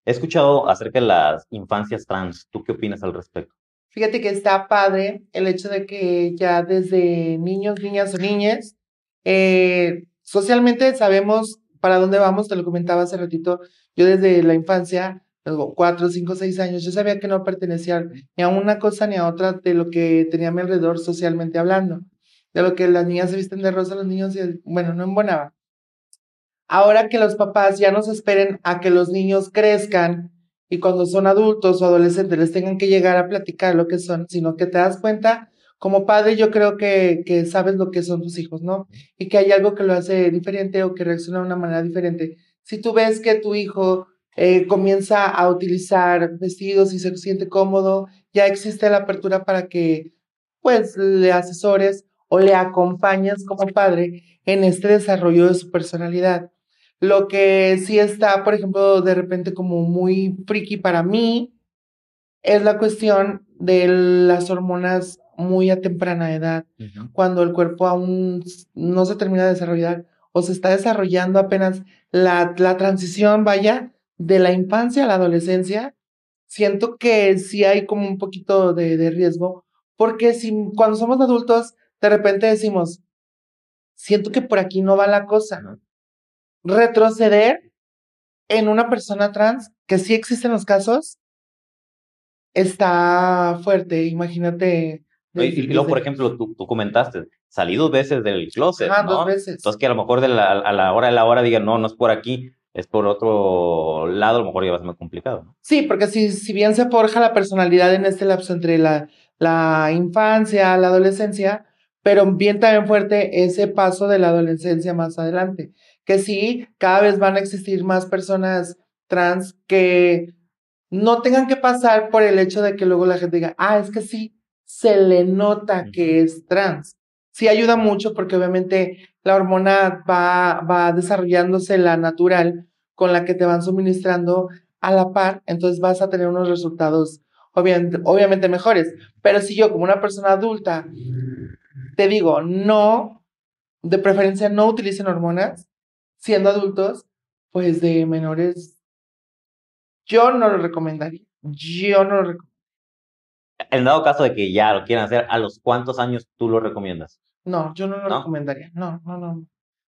He escuchado acerca de las infancias trans. ¿Tú qué opinas al respecto? Fíjate que está padre el hecho de que ya desde niños, niñas o niñas, eh, socialmente sabemos para dónde vamos, te lo comentaba hace ratito, yo desde la infancia, cuatro, cinco, seis años, yo sabía que no pertenecía ni a una cosa ni a otra de lo que tenía a mi alrededor socialmente hablando, de lo que las niñas se visten de rosa, los niños, bueno, no embonaba. Ahora que los papás ya nos esperen a que los niños crezcan y cuando son adultos o adolescentes les tengan que llegar a platicar lo que son, sino que te das cuenta, como padre yo creo que, que sabes lo que son tus hijos, ¿no? Y que hay algo que lo hace diferente o que reacciona de una manera diferente. Si tú ves que tu hijo eh, comienza a utilizar vestidos y se siente cómodo, ya existe la apertura para que pues le asesores o le acompañes como padre en este desarrollo de su personalidad. Lo que sí está, por ejemplo, de repente como muy friki para mí, es la cuestión de las hormonas muy a temprana edad, cuando el cuerpo aún no se termina de desarrollar o se está desarrollando apenas la, la transición, vaya, de la infancia a la adolescencia, siento que sí hay como un poquito de, de riesgo, porque si cuando somos adultos, de repente decimos, siento que por aquí no va la cosa. Retroceder en una persona trans, que sí existen los casos, está fuerte. Imagínate. Y, luego, por ejemplo, tú, tú, comentaste, salí dos veces del closet. Ah, dos veces. Entonces, que a lo mejor de la, a la hora de la hora digan, no, no es por aquí, es por otro lado, a lo mejor ya va a ser más complicado. Sí, porque si, si bien se forja la personalidad en este lapso entre la, la infancia, la adolescencia, pero bien también fuerte ese paso de la adolescencia más adelante, que sí, cada vez van a existir más personas trans que no tengan que pasar por el hecho de que luego la gente diga, ah, es que sí, se le nota que es trans. Sí ayuda mucho porque obviamente la hormona va, va desarrollándose la natural con la que te van suministrando a la par, entonces vas a tener unos resultados obviamente, obviamente mejores. Pero si yo como una persona adulta te digo, no, de preferencia no utilicen hormonas siendo adultos, pues de menores, yo no lo recomendaría. Yo no lo recomendaría. En dado caso de que ya lo quieran hacer, ¿a los cuántos años tú lo recomiendas? No, yo no lo recomendaría. No, no, no.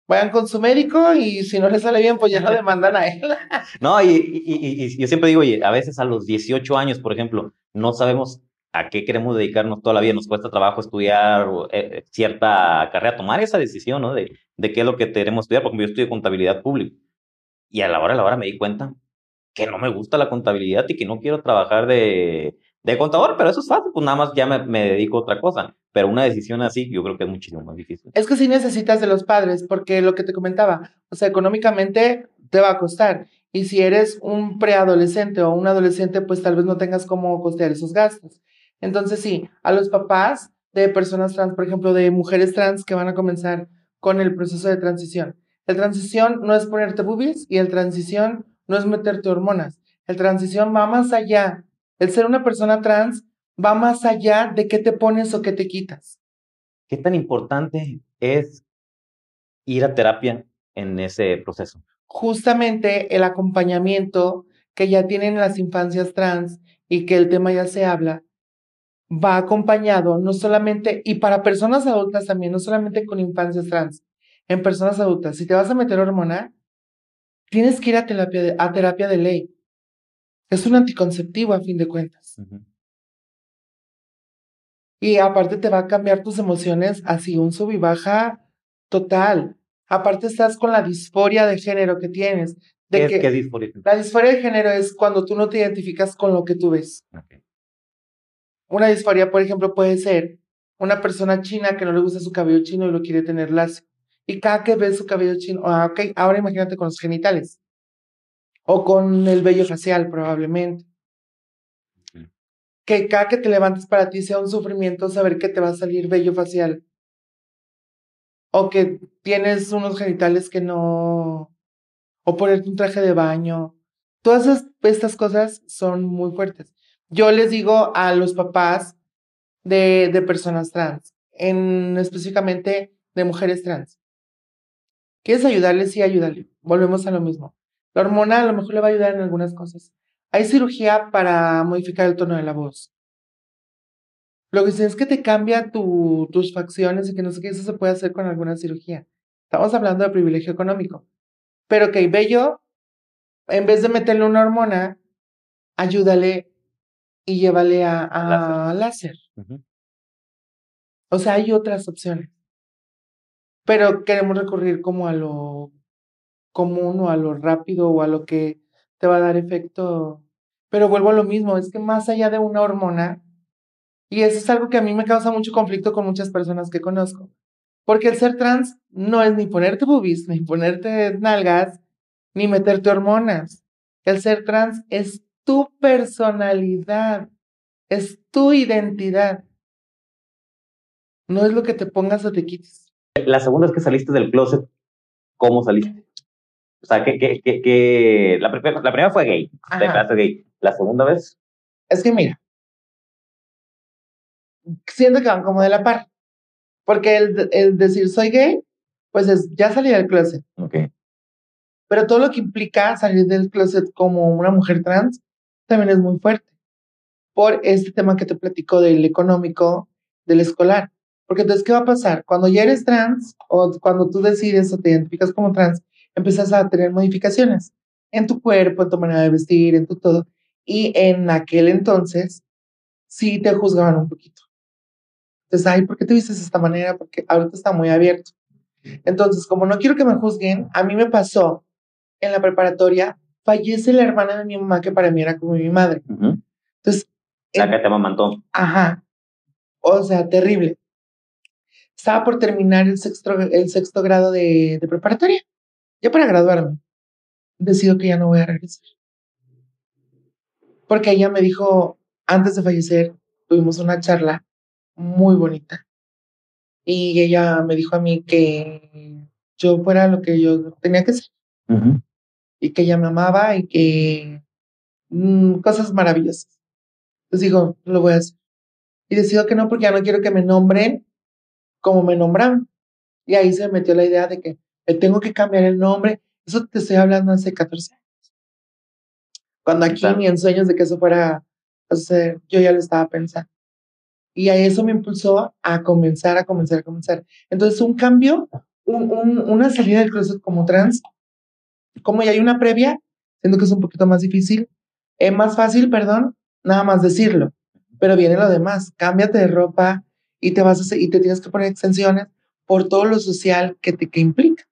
Vayan con su médico y si no les sale bien, pues ya lo demandan a él. [LAUGHS] no, y, y, y, yo siempre digo, oye, a veces a los 18 años, por ejemplo, no sabemos a qué queremos dedicarnos toda la vida, nos cuesta trabajo estudiar eh, cierta carrera, tomar esa decisión, ¿no? De, de qué es lo que queremos estudiar, porque yo estudio contabilidad pública. Y a la hora de la hora me di cuenta que no me gusta la contabilidad y que no quiero trabajar de, de contador, pero eso es fácil, pues nada más ya me, me, dedico a otra cosa. Pero una decisión así yo creo que es muchísimo más difícil. Es que sí necesitas de los padres, porque lo que te comentaba, o sea, económicamente te va a costar. Y si eres un preadolescente o un adolescente, pues tal vez no tengas cómo costear esos gastos. Entonces sí, a los papás de personas trans, por ejemplo, de mujeres trans que van a comenzar con el proceso de transición. El transición no es ponerte boobies y el transición no es meterte hormonas. El transición va más allá el ser una persona trans va más allá de qué te pones o qué te quitas. ¿Qué tan importante es ir a terapia en ese proceso? Justamente el acompañamiento que ya tienen las infancias trans y que el tema ya se habla, va acompañado no solamente, y para personas adultas también, no solamente con infancias trans, en personas adultas. Si te vas a meter hormona, tienes que ir a terapia de, a terapia de ley. Es un anticonceptivo a fin de cuentas. Y aparte te va a cambiar tus emociones así, un sub y baja total. Aparte estás con la disforia de género que tienes. De ¿Qué, que, disforia? La disforia de género es cuando tú no te identificas con lo que tú ves. Una disforia, por ejemplo, puede ser una persona china que no le gusta su cabello chino y lo quiere tener lacio. Y cada que ve su cabello chino, ah, ok, ahora imagínate con los genitales o con el vello facial probablemente. Que cada que te levantes para ti sea un sufrimiento saber que te va a salir vello facial. O que tienes unos genitales que no... O ponerte un traje de baño. Todas estas cosas son muy fuertes. Yo les digo a los papás de, de personas trans, en específicamente de mujeres trans. ¿Quieres ayudarles? Sí, ayúdale. Volvemos a lo mismo. La hormona a lo mejor le va a ayudar en algunas cosas. Hay cirugía para modificar el tono de la voz. Lo que sí es que te cambia tus facciones y que no sé qué, eso se puede hacer con alguna cirugía. Estamos hablando de privilegio económico. Pero que bello, en vez de meterle una hormona, ayúdale y llévale a, láser. O sea, hay otras opciones. Pero queremos recurrir como a lo común o a lo rápido o a lo que te va a dar efecto. Pero vuelvo a lo mismo, es que más allá de una hormona, y eso es algo que a mí me causa mucho conflicto con muchas personas que conozco, porque el ser trans no es ni ponerte boobies, ni ponerte nalgas, ni meterte hormonas. El ser trans es tu personalidad, es tu identidad. No es lo que te pongas o te quites. La segunda es que saliste del closet, ¿cómo saliste? O sea, que, que, que, la, primera, la primera fue gay, te gay. La segunda vez. Es que mira, siento que van como de la par. Porque el, el decir soy gay, pues es ya salí del closet. Ok. Pero todo lo que implica salir del closet como una mujer trans también es muy fuerte. Por este tema que te platico del económico, del escolar. Porque entonces, ¿qué va a pasar? Cuando ya eres trans o cuando tú decides o te identificas como trans, empiezas a tener modificaciones en tu cuerpo, en tu manera de vestir, en tu todo. Y en aquel entonces, sí te juzgaban un poquito. Entonces, ay, ¿por qué te vistes de esta manera? Porque ahorita está muy abierto. Entonces, como no quiero que me juzguen, a mí me pasó en la preparatoria, fallece la hermana de mi mamá, que para mí era como mi madre. Entonces. La que te mamantó. Ajá. O sea, terrible. Estaba por terminar el sexto, el sexto grado de, de preparatoria. Ya para graduarme. Decido que ya no voy a regresar. Porque ella me dijo, antes de fallecer, tuvimos una charla muy bonita. Y ella me dijo a mí que yo fuera lo que yo tenía que ser. Y que ella me amaba y que mm, cosas maravillosas. Entonces digo, lo voy a hacer. Y decido que no, porque ya no quiero que me nombren como me nombraron. Y ahí se me metió la idea de que tengo que cambiar el nombre. Eso te estoy hablando hace 14 años. Cuando aquí ni en sueños de que eso fuera a suceder, yo ya lo estaba pensando. Y a eso me impulsó a comenzar, a comenzar, a comenzar. Entonces, un cambio, un, una salida del closet como trans, como ya hay una previa, siento que es un poquito más difícil, es más fácil, perdón, nada más decirlo. Pero viene lo demás, cámbiate de ropa y te vas a y te tienes que poner extensiones por todo lo social que te que implica.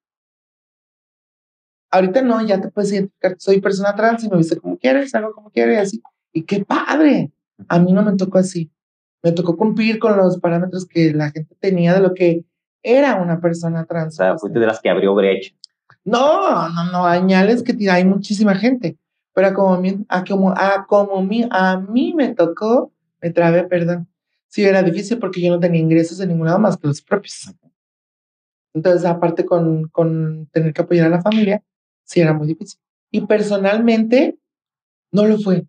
Ahorita no, ya te puedes identificar, soy persona trans y me viste como quieres, hago como quieres y así. Y qué padre. A mí no me tocó así me tocó cumplir con los parámetros que la gente tenía de lo que era una persona trans. O sea, fuiste de las que abrió brecha. No, no, no, añales que hay muchísima gente, pero como, a, como, a, como mi, a mí me tocó, me trabé, perdón. Sí, era difícil porque yo no tenía ingresos de ningún lado más que los propios. Entonces, aparte con, con tener que apoyar a la familia, sí era muy difícil. Y personalmente, no lo fue.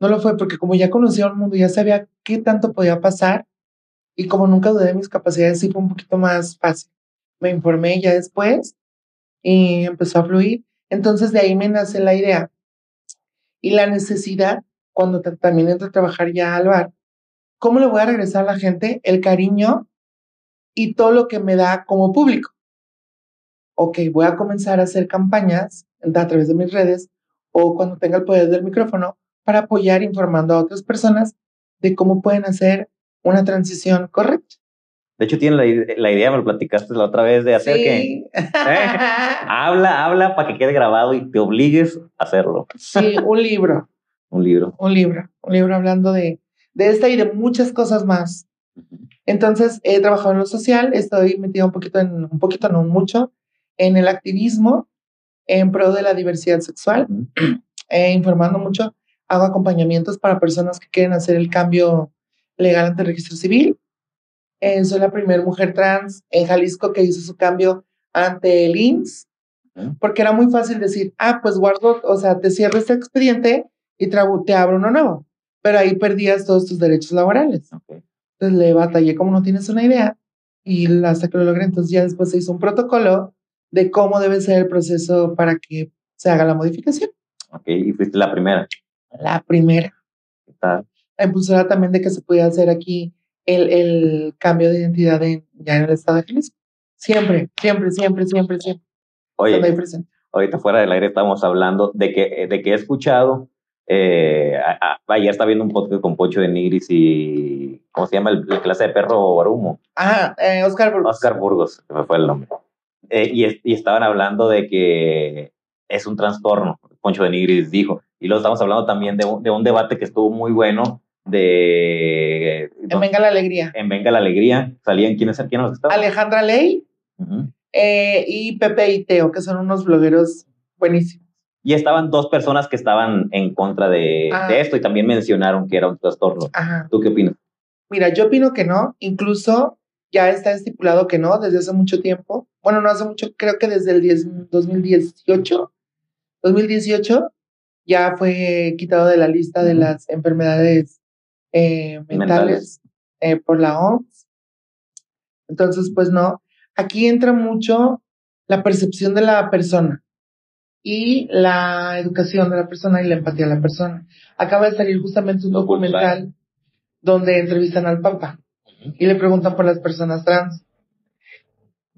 No lo fue porque como ya conocía al mundo, ya sabía qué tanto podía pasar y como nunca dudé de mis capacidades, sí fue un poquito más fácil. Me informé ya después y empezó a fluir. Entonces de ahí me nace la idea y la necesidad, cuando también entro a trabajar ya al bar, ¿cómo le voy a regresar a la gente el cariño y todo lo que me da como público? Ok, voy a comenzar a hacer campañas a través de mis redes o cuando tenga el poder del micrófono para apoyar informando a otras personas de cómo pueden hacer una transición correcta. De hecho, tiene la, idea, me lo platicaste la otra vez, de hacer que [LAUGHS] ¿eh? habla, [LAUGHS] habla para que quede grabado y te obligues a hacerlo. Sí, un libro. [LAUGHS] un libro. Un libro, un libro hablando de, de esta y de muchas cosas más. Entonces, he trabajado en lo social, estoy metida un poquito en, un poquito, no mucho, en el activismo en pro de la diversidad sexual, eh, informando mucho hago acompañamientos para personas que quieren hacer el cambio legal ante el registro civil. Eh, soy la primera mujer trans en Jalisco que hizo su cambio ante el INS, porque era muy fácil decir, ah, pues guardo, o sea, te cierro este expediente y te abro uno nuevo, pero ahí perdías todos tus derechos laborales. Entonces le batallé como no tienes una idea y hasta que lo logré, entonces ya después se hizo un protocolo de cómo debe ser el proceso para que se haga la modificación. Ok, y fuiste la primera la primera. La impulsora también de que se pudiera hacer aquí el, el cambio de identidad en, ya en el estado de Jalisco. Siempre, siempre, siempre, siempre, siempre. Oye, ahorita fuera del aire estamos hablando de que, de que he escuchado, eh, ayer está viendo un podcast con Pocho de Nigris y, ¿cómo se llama? El, clase de perro Barumo. Ah, eh, Oscar Burgos. Oscar Burgos, me fue el nombre. Eh, y, y estaban hablando de que es un trastorno Poncho de Nigris dijo. Y luego estamos hablando también de un, de un debate que estuvo muy bueno de... En Venga la Alegría. En Venga la Alegría. Salían quiénes, quiénes estaban. Alejandra Ley eh, y Pepe y Teo, que son unos blogueros buenísimos. Y estaban dos personas que estaban en contra de, Ah. de esto y también mencionaron que era un trastorno. Ajá. ¿Tú qué opinas? Mira, yo opino que no. Incluso ya está estipulado que no desde hace mucho tiempo. Bueno, no hace mucho, creo que desde el 10 2018. 2018 ya fue quitado de la lista de las enfermedades eh, mentales, Mentales. eh, por la OMS. Entonces, pues no. Aquí entra mucho la percepción de la persona y la educación de la persona y la empatía de la persona. Acaba de salir justamente un documental donde entrevistan al Papa y le preguntan por las personas trans.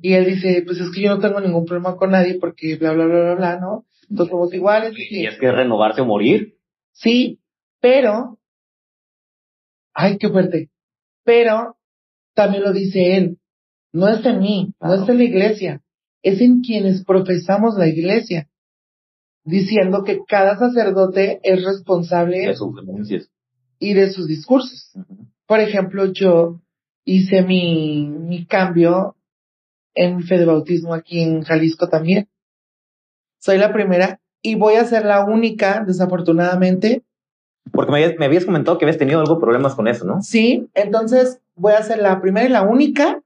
Y él dice, pues es que yo no tengo ningún problema con nadie porque bla, bla, bla, bla, bla, ¿no? Todos somos iguales. Y es que renovarse o morir. Sí, pero, ay, qué fuerte, pero también lo dice él, no es en mí, no es en la iglesia, es en quienes profesamos la iglesia, diciendo que cada sacerdote es responsable De sus denuncias. y de sus discursos. Por ejemplo, yo hice mi, mi cambio en fe de bautismo aquí en Jalisco también. Soy la primera y voy a ser la única, desafortunadamente, Porque me, habías- me habías comentado que habías tenido algo problemas con eso, ¿no? Sí, entonces voy a ser la primera y la única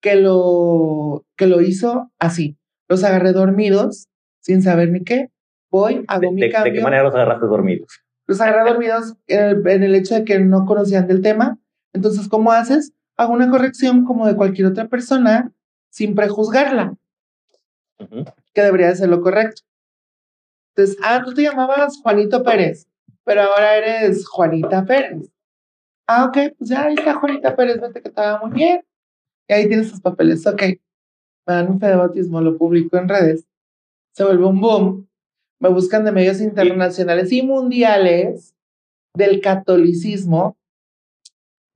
que lo, que lo hizo así. Los agarré dormidos, sin saber ni qué. Voy, hago ¿De, mi de- de cambio. qué manera los agarraste dormidos? Los agarré dormidos en el, en el hecho de que no conocían del tema. Entonces, ¿cómo haces? Hago una corrección como de cualquier otra persona, sin prejuzgarla, que debería de ser lo correcto. Entonces, ah, tú te llamabas Juanito Pérez, pero ahora eres Juanita Pérez. Ah, ok, pues ya ahí está Juanita Pérez, vete que te va muy bien. Y ahí tienes tus papeles, ok. Me dan un fe de bautismo, lo publico en redes. Se vuelve un boom. Me buscan de medios internacionales y mundiales del catolicismo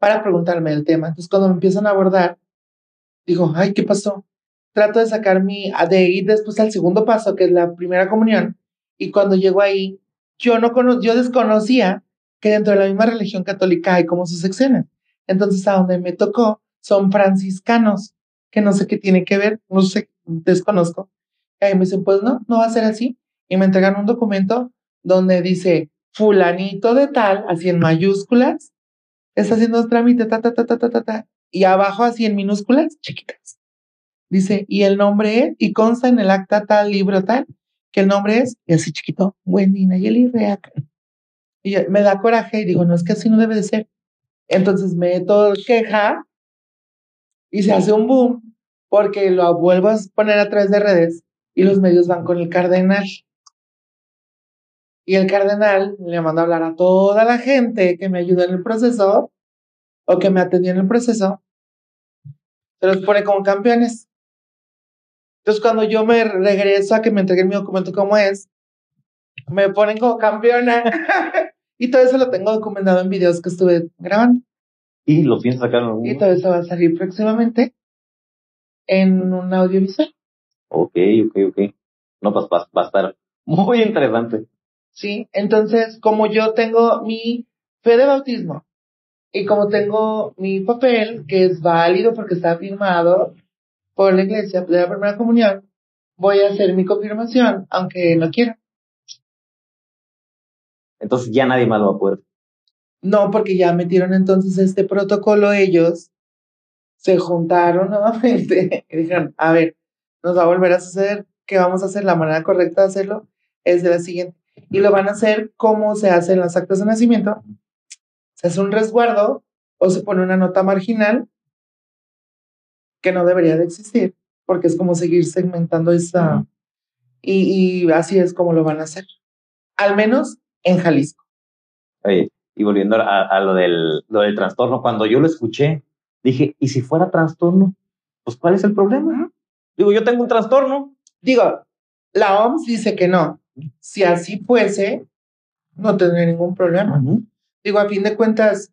para preguntarme el tema. Entonces, cuando me empiezan a abordar, digo, ay, ¿qué pasó? Trato de sacar mi, de ir después al segundo paso, que es la primera comunión. Y cuando llego ahí, yo no cono yo desconocía que dentro de la misma religión católica hay como sus secciones. Entonces, a donde me tocó son franciscanos, que no sé qué tiene que ver, no sé, desconozco. Y ahí me dicen, pues no, no va a ser así. Y me entregan un documento donde dice, fulanito de tal, así en mayúsculas, está haciendo trámite, ta, ta, ta, ta, ta, ta, ta. Y abajo, así en minúsculas, chiquitas. Dice, y el nombre es, y consta en el acta tal, libro tal, que el nombre es, y así chiquito, Wendy Nayeli Reaca. Y yo- me da coraje y digo, no, es que así no debe de ser. Entonces me meto queja y se hace un boom porque lo vuelvo a poner a través de redes y los medios van con el cardenal. Y el cardenal le manda a hablar a toda la gente que me ayudó en el proceso o que me atendió en el proceso. Se los pone como campeones. Entonces, cuando yo me regreso a que me entreguen mi documento como es, me ponen como campeona. [LAUGHS] y todo eso lo tengo documentado en videos que estuve grabando. Y lo piensas sacar en algún Y todo eso va a salir próximamente en un audiovisual. Ok, ok, ok. No, pues va, va a estar muy interesante. ¿Sí? Entonces, como yo tengo mi fe de bautismo y como tengo mi papel, que es válido porque está firmado por la iglesia de la primera comunión, voy a hacer mi confirmación, aunque no quiera. Entonces ya nadie más lo va a poder. No, porque ya metieron entonces este protocolo ellos, se juntaron nuevamente [LAUGHS] y dijeron, a ver, nos va a volver a suceder, ¿qué vamos a hacer? La manera correcta de hacerlo es de la siguiente. Y lo van a hacer como se hace en las actas de nacimiento. Se hace un resguardo o se pone una nota marginal que no debería de existir, porque es como seguir segmentando esa... Y, y así es como lo van a hacer. Al menos en Jalisco. Oye, y volviendo a, a lo, del, lo del trastorno, cuando yo lo escuché, dije, ¿y si fuera trastorno? Pues ¿cuál es el problema? Digo, yo tengo un trastorno. Digo, la OMS dice que no. Si así fuese, no tendría ningún problema. Digo, a fin de cuentas,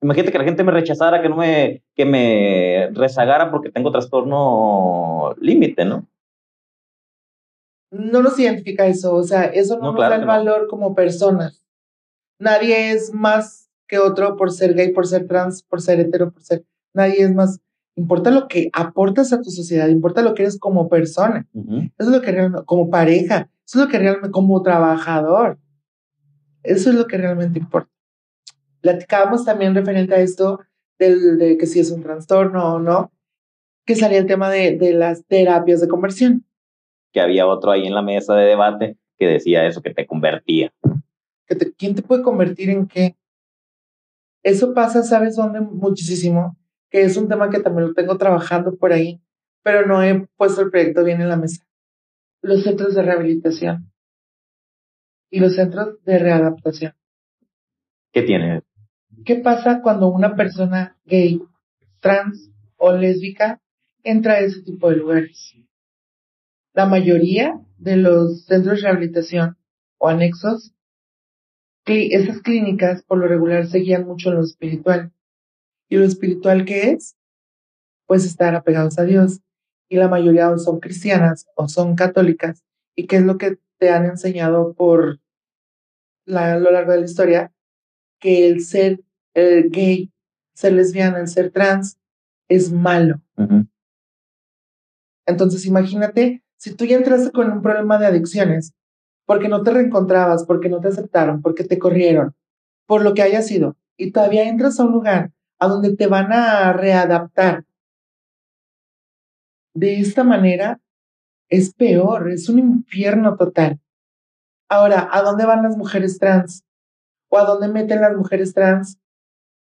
Imagínate que la gente me rechazara, que no me, que me rezagara porque tengo trastorno límite, ¿no? no nos identifica eso, o sea, eso no, No, nos claro da el no. valor como personas. Nadie es más que otro por ser gay, por ser trans, por ser hetero, por ser... Nadie es más... Importa lo que aportas a tu sociedad, importa lo que eres como persona. Eso es lo que como pareja, eso es lo que realmente, como trabajador, eso es lo que realmente importa. Platicábamos también referente a esto del, de que si es un trastorno o no, que salía el tema de, de las terapias de conversión. Que había otro ahí en la mesa de debate que decía eso, que te convertía. Que te- ¿Quién te puede convertir en qué? Eso pasa, ¿sabes dónde? Muchísimo, que es un tema que también lo tengo trabajando por ahí, pero no he puesto el proyecto bien en la mesa. Los centros de rehabilitación y los centros de readaptación. ¿Qué tiene? ¿Qué pasa cuando una persona gay, trans o lésbica entra a ese tipo de lugares? La mayoría de los centros de rehabilitación o anexos, esas clínicas por lo regular se guían mucho en lo espiritual. ¿Y lo espiritual qué es? Pues estar apegados a Dios. Y la mayoría o son cristianas o son católicas. ¿Y qué es lo que te han enseñado por la- a lo largo de la historia? Que el ser el gay, ser lesbiana, el ser trans es malo. Entonces, imagínate, si tú ya entraste con un problema de adicciones, porque no te reencontrabas, porque no te aceptaron, porque te corrieron, por lo que haya sido, y todavía entras a un lugar a donde te van a readaptar. De esta manera, es peor, es un infierno total. Ahora, ¿a dónde van las mujeres trans? ¿O a dónde meten las mujeres trans?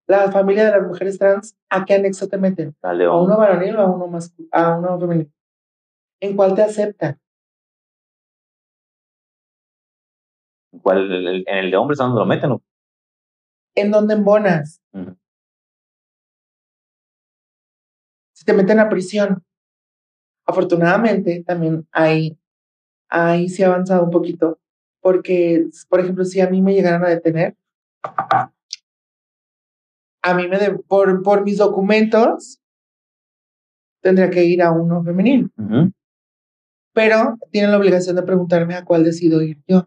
La familia de las mujeres trans, ¿a qué anexo te meten? Dale, a uno varonil o a uno masculino, a uno femenino. ¿En cuál te aceptan? ¿Cuál, el- el- en el de hombres, ¿a dónde lo meten? o? ¿En dónde embonas? Ujú. Si te meten a prisión. Afortunadamente, también hay, ahí sí ha avanzado un poquito, porque, por ejemplo, si a mí me llegaran a detener, a mí me, de- por, por mis documentos, tendría que ir a uno femenino, pero tienen la obligación de preguntarme a cuál decido ir yo.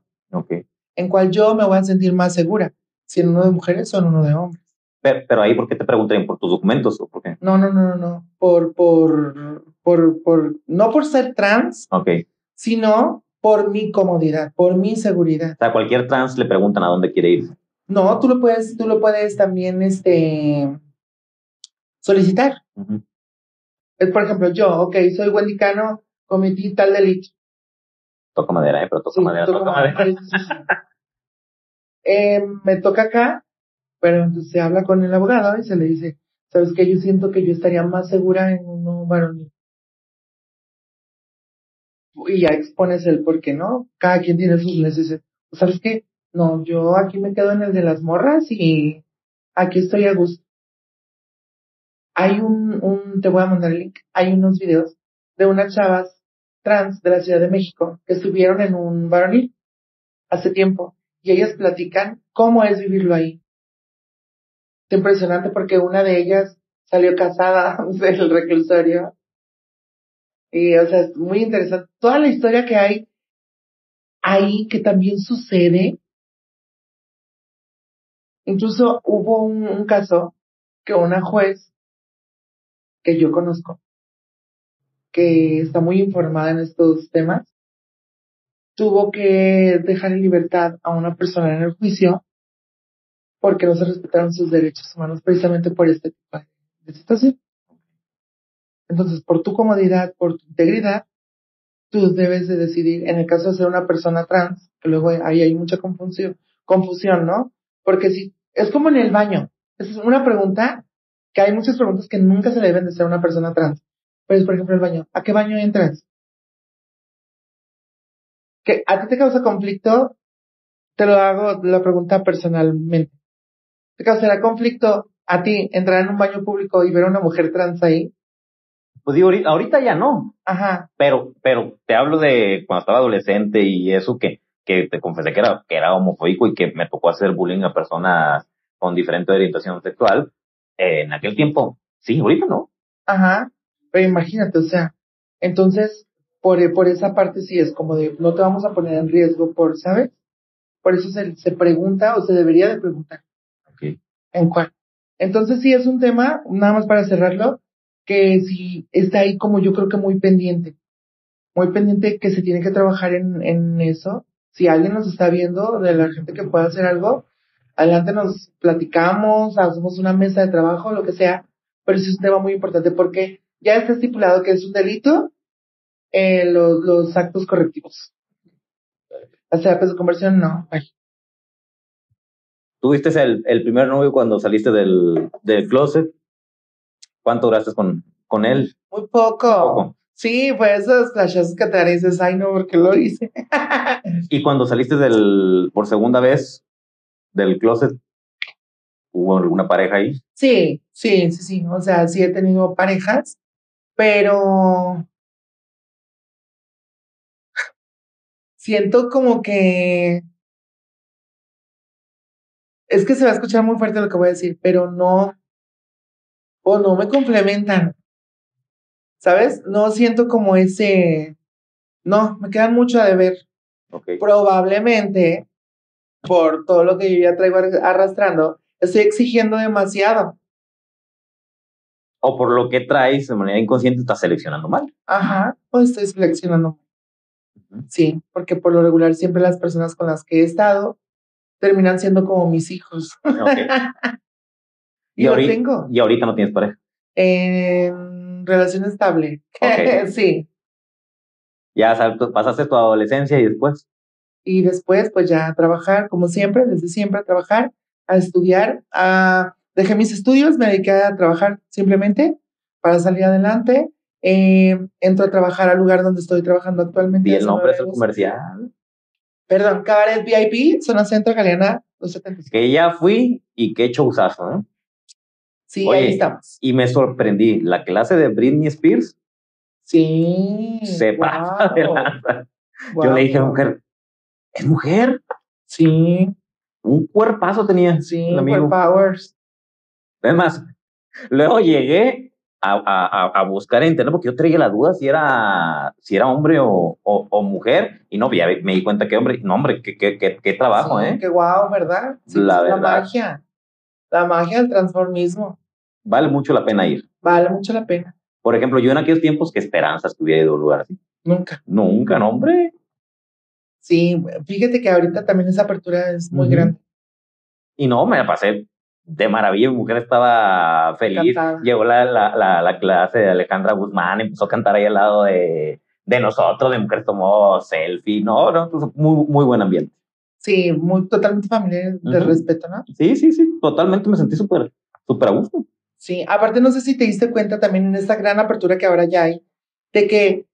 En cual yo me voy a sentir más segura, si en uno de mujeres o en uno de hombres. Pero, pero ahí, ¿por qué te preguntarían? ¿Por tus documentos o por qué? No, no, no, no, no, por, por, por, por, no por ser trans, sino por mi comodidad, por mi seguridad. O sea, a cualquier trans le preguntan a dónde quiere ir. No, tú lo puedes, tú lo puedes también, este, solicitar. Es, por ejemplo, yo, ok, soy Wendy Cano, cometí tal delito. Toca madera, ¿eh? Pero toca Sí, madera, toco toca madera. madera. [LAUGHS] Eh, me toca acá, pero entonces se habla con el abogado y se le dice, sabes que yo siento que yo estaría más segura en uno varonil. Y ya expones el por qué no, cada quien tiene sus necesidades. ¿Sabes qué? No, yo aquí me quedo en el de las morras y aquí estoy a gusto. Hay un, un, te voy a mandar el link, hay unos videos de unas chavas trans de la Ciudad de México que estuvieron en un varonil hace tiempo y ellas platican cómo es vivirlo ahí. Es impresionante porque una de ellas salió casada [LAUGHS] del reclusorio. Y, o sea, es muy interesante. Toda la historia que hay ahí que también sucede. Incluso hubo un, un caso que una juez que yo conozco, que está muy informada en estos temas, tuvo que dejar en libertad a una persona en el juicio porque no se respetaron sus derechos humanos precisamente por este tipo de- situación. Entonces, por tu comodidad, por tu integridad, tú debes de decidir, en el caso de ser una persona trans, que luego ahí hay mucha confusión, confusión, ¿no? Porque si, es como en el baño, es una pregunta que hay muchas preguntas que nunca se le deben de hacer a una persona trans. Pues, por ejemplo, el baño, ¿a qué baño entras? Que a ti te causa conflicto, te lo hago la pregunta personalmente. ¿Te causará conflicto a ti entrar en un baño público y ver a una mujer trans ahí? Pues digo, ahorita, ahorita ya no. Ajá, Pero, pero te hablo de cuando estaba adolescente y eso que, que te confesé que era, que era homofóbico y que me tocó hacer bullying a personas con diferente orientación sexual. eh, en aquel tiempo, sí, ahorita no. ajá. Pero imagínate, o sea, entonces, por, por esa parte sí es como de no te vamos a poner en riesgo por, ¿sabes? Por eso se, se pregunta o se debería de preguntar. ¿En cuál? Entonces sí es un tema, nada más para cerrarlo, que sí está ahí como yo creo que muy pendiente. Muy pendiente que se tiene que trabajar en, en eso. Si alguien nos está viendo, de la gente que pueda hacer algo, adelante nos platicamos, hacemos una mesa de trabajo, lo que sea, pero sí es un tema muy importante porque ya está estipulado que es un delito eh, los, actos correctivos. Las terapias de conversión, no. Ay. ¿Tuviste el, el primer novio cuando saliste del, del closet? ¿Cuánto duraste con, con él? Muy poco. Poco. Sí, pues esos flashazos que te dan y dices, ay no, ¿por qué lo hice? [LAUGHS] Y cuando saliste del, por segunda vez del closet, ¿hubo alguna pareja ahí? sí, sí, sí, sí. O sea, sí he tenido parejas, pero siento como que es que se va a escuchar muy fuerte lo que voy a decir, pero no o no me complementan. ¿Sabes? No siento como ese no, me quedan mucho a deber. Probablemente por todo lo que yo ya traigo ar- arrastrando, estoy exigiendo demasiado. O por lo que traes de manera inconsciente estás seleccionando mal. Ajá, pues estoy seleccionando. Ujú. Sí, porque por lo regular siempre las personas con las que he estado terminan siendo como mis hijos. Ok. [LAUGHS] y lo ahorita, tengo y ahorita no tienes pareja. en relación estable. Ok. [LAUGHS] sí. Ya pasaste tu adolescencia y después. Y después, pues ya a trabajar, como siempre, desde siempre a trabajar, a estudiar. A... Dejé mis estudios, me dediqué a trabajar simplemente para salir adelante. Eh, entro a trabajar al lugar donde estoy trabajando actualmente. Y el nombre es comercial. Perdón, Cabaret VIP, zona centro, Galeana 275. Que ya fui y qué showzazo, ¿eh? Sí, Oye, ahí estamos. Y me sorprendí. La clase de Britney Spears Sí. se pasa de lanza. Yo guau, le dije, guau. mujer, ¿es mujer? Sí, Un cuerpazo tenía. sí, por Powers. Es más, luego llegué a, a, a- buscar en internet porque yo traía la duda si era, si era hombre o, o, o mujer. Y no, ya me di cuenta que hombre, no, hombre, qué, qué, qué, qué trabajo, Sí, ¿eh? Qué guau, ¿verdad? Sí, La pues, verdad. magia. La magia del transformismo. Vale mucho la pena ir. Vale mucho la pena. Por ejemplo, yo en aquellos tiempos que esperanzas que hubiera ido a un lugar así. Nunca. Nunca, no, hombre. Sí, fíjate que ahorita también esa apertura es muy grande. Y no, me la pasé de maravilla. Mi mujer estaba feliz. Encantada. Llegó la, la, la, la clase de Alejandra Guzmán, empezó a cantar ahí al lado de, de nosotros. De mujer tomó selfie. No, no, muy, muy buen ambiente. Sí, muy totalmente familiar de Ujú. respeto, ¿no? Sí, sí, sí. Totalmente me sentí súper, súper a gusto. Sí, aparte no sé si te diste cuenta también en esta gran apertura que ahora ya hay, de que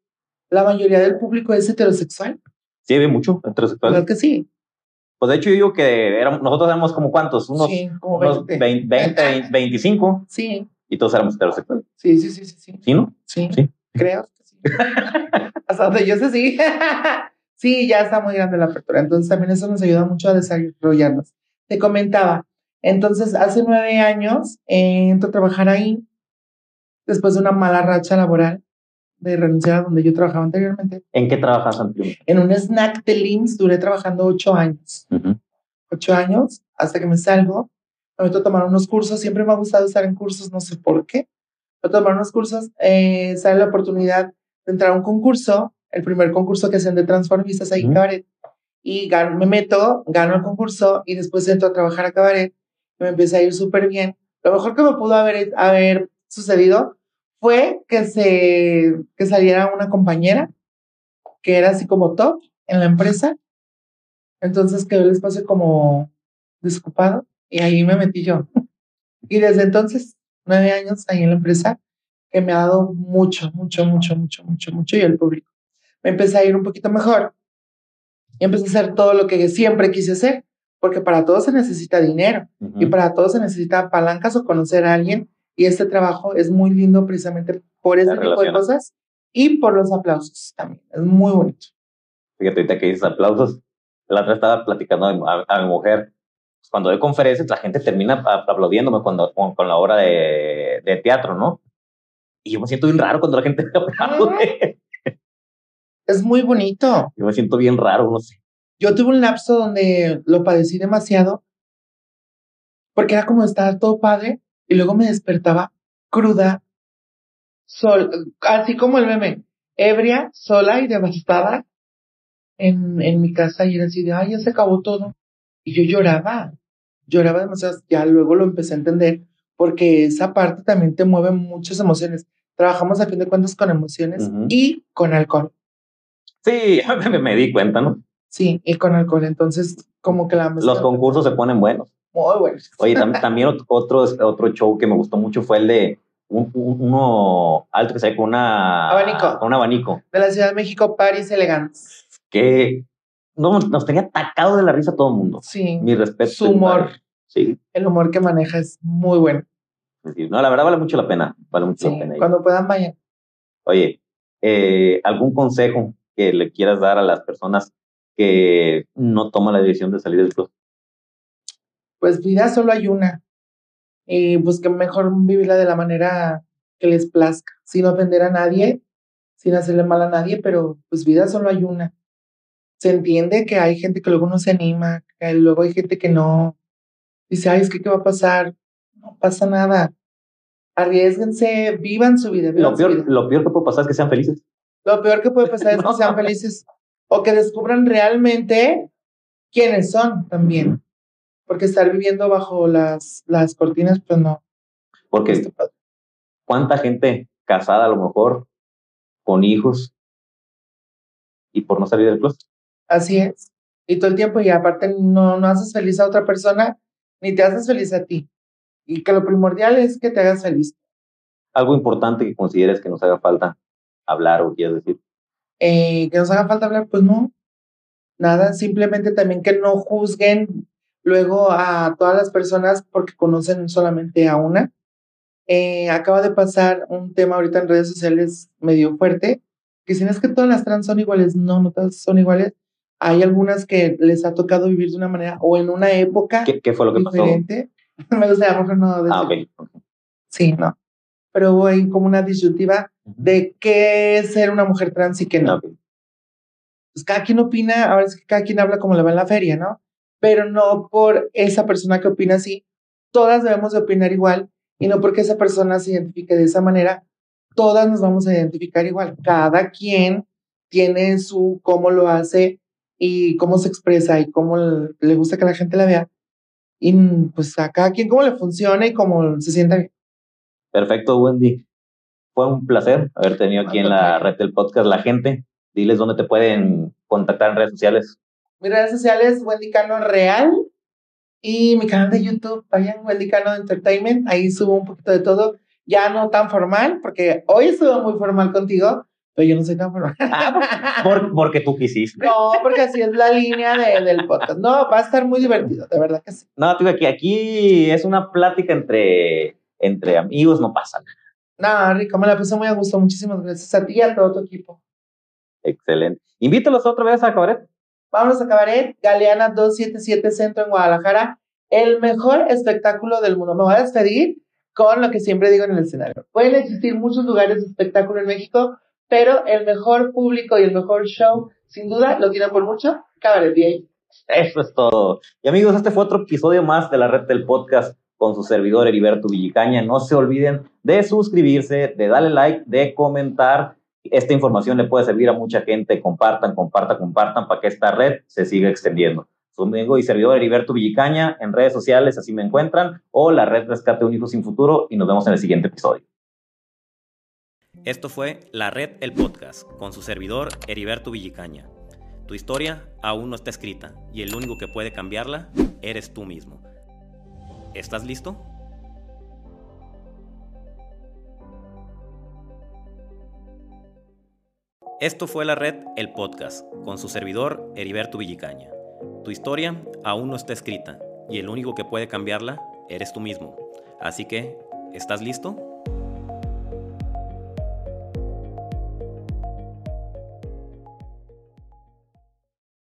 la mayoría del público es heterosexual. Sí, había mucho heterosexual. ¿Verdad que sí? Pues de hecho, yo digo que éramos, nosotros éramos como cuántos, unos, sí, como unos 20. 20, 20, 25, Sí, y todos éramos heterosexuales. sí, sí, sí, sí, sí. ¿Sí, no? Sí, Sí. creo que sí. [LAUGHS] Hasta donde yo sé, sí. [LAUGHS] sí, ya está muy grande la apertura. Entonces también eso nos ayuda mucho a desarrollarnos. Te comentaba, entonces hace nueve años eh, entro a trabajar ahí, después de una mala racha laboral de renunciar a donde yo trabajaba anteriormente. ¿En qué trabajas, Antonio? En un snack de LIMS duré trabajando ocho años. Ujú. Ocho años hasta que me salgo. Me meto a tomar unos cursos. Siempre me ha gustado estar en cursos, no sé por qué. Me meto a tomar unos cursos. Eh, sale la oportunidad de entrar a un concurso. El primer concurso que hacen de transformistas ahí en Ujú. Cabaret. Y gan- me meto, gano el concurso y después entro a trabajar a Cabaret. Y me empieza a ir súper bien. Lo mejor que me pudo haber, haber sucedido fue que, se, que saliera una compañera que era así como top en la empresa. Entonces quedó el espacio como desocupado y ahí me metí yo. [LAUGHS] Y desde entonces, nueve años ahí en la empresa, que me ha dado mucho, mucho, mucho, mucho, mucho, mucho y el público. Me empecé a ir un poquito mejor y empecé a hacer todo lo que siempre quise hacer, porque para todo se necesita dinero y para todo se necesita palancas o conocer a alguien y este trabajo es muy lindo precisamente por ese tipo de cosas y por los aplausos también. Es muy bonito. Fíjate, ahorita que dices aplausos. La otra estaba platicando a, a mi mujer. Pues, Cuando doy conferencias, la gente termina aplaudiéndome cuando, con, con la obra de, de teatro, ¿no? Y yo me siento bien raro cuando la gente me [LAUGHS] aplaude. Es muy bonito. Yo me siento bien raro, no sé. Yo tuve un lapso donde lo padecí demasiado porque era como estar todo padre y luego me despertaba cruda, sol, así como el meme, ebria, sola y devastada en, en mi casa y era así de, ay, ya se acabó todo. Y yo lloraba, lloraba demasiado, ya luego lo empecé a entender porque esa parte también te mueve muchas emociones. Trabajamos a fin de cuentas con emociones y con alcohol. Sí, [LAUGHS] me, di cuenta, ¿no? Sí, y con alcohol. Entonces, como que la Los concursos se ponen buenos. Muy buenos. Oye, también otro, otro show que me gustó mucho fue el de uno alto que se ve con una abanico. Con un abanico. De la Ciudad de México, Paris Elegance. Que no, nos tenía atacado de la risa todo el mundo. Sí. Mi respeto. Su humor. Sí. El humor que maneja es muy bueno. no, la verdad vale mucho la pena. Vale mucho la pena. Cuando puedan, vayan. Oye, eh, ¿algún consejo que le quieras dar a las personas que no toman la decisión de salir del club? Pues vida solo hay una. Y pues que mejor vivirla de la manera que les plazca, sin ofender a nadie, sin hacerle mal a nadie, pero pues vida solo hay una. Se entiende que hay gente que luego no se anima, que luego hay gente que no dice, ay, es que qué va a pasar. No pasa nada. Arriesguense, vivan su vida. lo, peor, lo peor que puede pasar es que sean felices. Lo peor que puede pasar es [LAUGHS] que sean felices o que descubran realmente quiénes son también. Porque estar viviendo bajo las, las cortinas, pues no. Porque cuánta gente casada a lo mejor, con hijos, y por no salir del closet. Así es. Y todo el tiempo, y aparte no, no haces feliz a otra persona, ni te haces feliz a ti. Y que lo primordial es que te hagas feliz. Algo importante que consideres que nos haga falta hablar o quieres decir. Eh, que nos haga falta hablar, pues no. Nada, simplemente también que no juzguen luego a todas las personas porque conocen solamente a una. Eh, acaba de pasar un tema ahorita en redes sociales medio fuerte, que si no es que todas las trans son iguales, no, no todas son iguales. Hay algunas que les ha tocado vivir de una manera o en una época ¿Qué, fue lo que diferente. [LAUGHS] Me gusta, a lo mejor no. Ah, ok. Sí, no. Pero hubo ahí como una disyuntiva de qué es ser una mujer trans y qué no. Pues cada quien opina, ahora es que cada quien habla como le va en la feria, ¿no? Pero no por esa persona que opina así, todas debemos de opinar igual y no porque esa persona se identifique de esa manera, todas nos vamos a identificar igual. Cada quien tiene su cómo lo hace y cómo se expresa y cómo le gusta que la gente la vea. Y pues a cada quien cómo le funciona y cómo se sienta bien. Perfecto, Wendy. Fue un placer haber tenido aquí en la red del podcast la gente. Diles dónde te pueden contactar en redes sociales. Mis redes sociales, Wendy Cano Real. Y mi canal de YouTube, vayan, Wendy Cano Entertainment. Ahí subo un poquito de todo. Ya no tan formal, porque hoy estuvo muy formal contigo, pero yo no soy tan formal. [LAUGHS] Ah, porque tú quisiste. No, porque así es la línea de, del podcast. No, va a estar muy divertido, de verdad que sí. No, tú aquí, aquí es una plática entre, entre amigos, no pasa nada. No, Rico, me la puse muy a gusto. Muchísimas gracias a ti y a todo tu equipo. Excelente. Invítalos otra vez a Cabaret. Vámonos a Cabaret, Galeana 277 Centro en Guadalajara. El mejor espectáculo del mundo. Me voy a despedir con lo que siempre digo en el escenario. Pueden existir muchos lugares de espectáculo en México, pero el mejor público y el mejor show, sin duda, lo tiene por mucho, Cabaret bien. Eso es todo. Y amigos, este fue otro episodio más de la red del podcast con su servidor Heriberto Villicaña. No se olviden de suscribirse, de darle like, de comentar. Esta información le puede servir a mucha gente. Compartan, compartan, compartan para que esta red se siga extendiendo. Su amigo y servidor Heriberto Villicaña en redes sociales, así me encuentran, o la red Rescate Un Hijo Sin Futuro, y nos vemos en el siguiente episodio. Esto fue La Red El Podcast con su servidor Heriberto Villicaña. Tu historia aún no está escrita y el único que puede cambiarla eres tú mismo. ¿Estás listo? Esto fue la red El Podcast con su servidor Heriberto Villicaña. Tu historia aún no está escrita y el único que puede cambiarla eres tú mismo. Así que, ¿estás listo?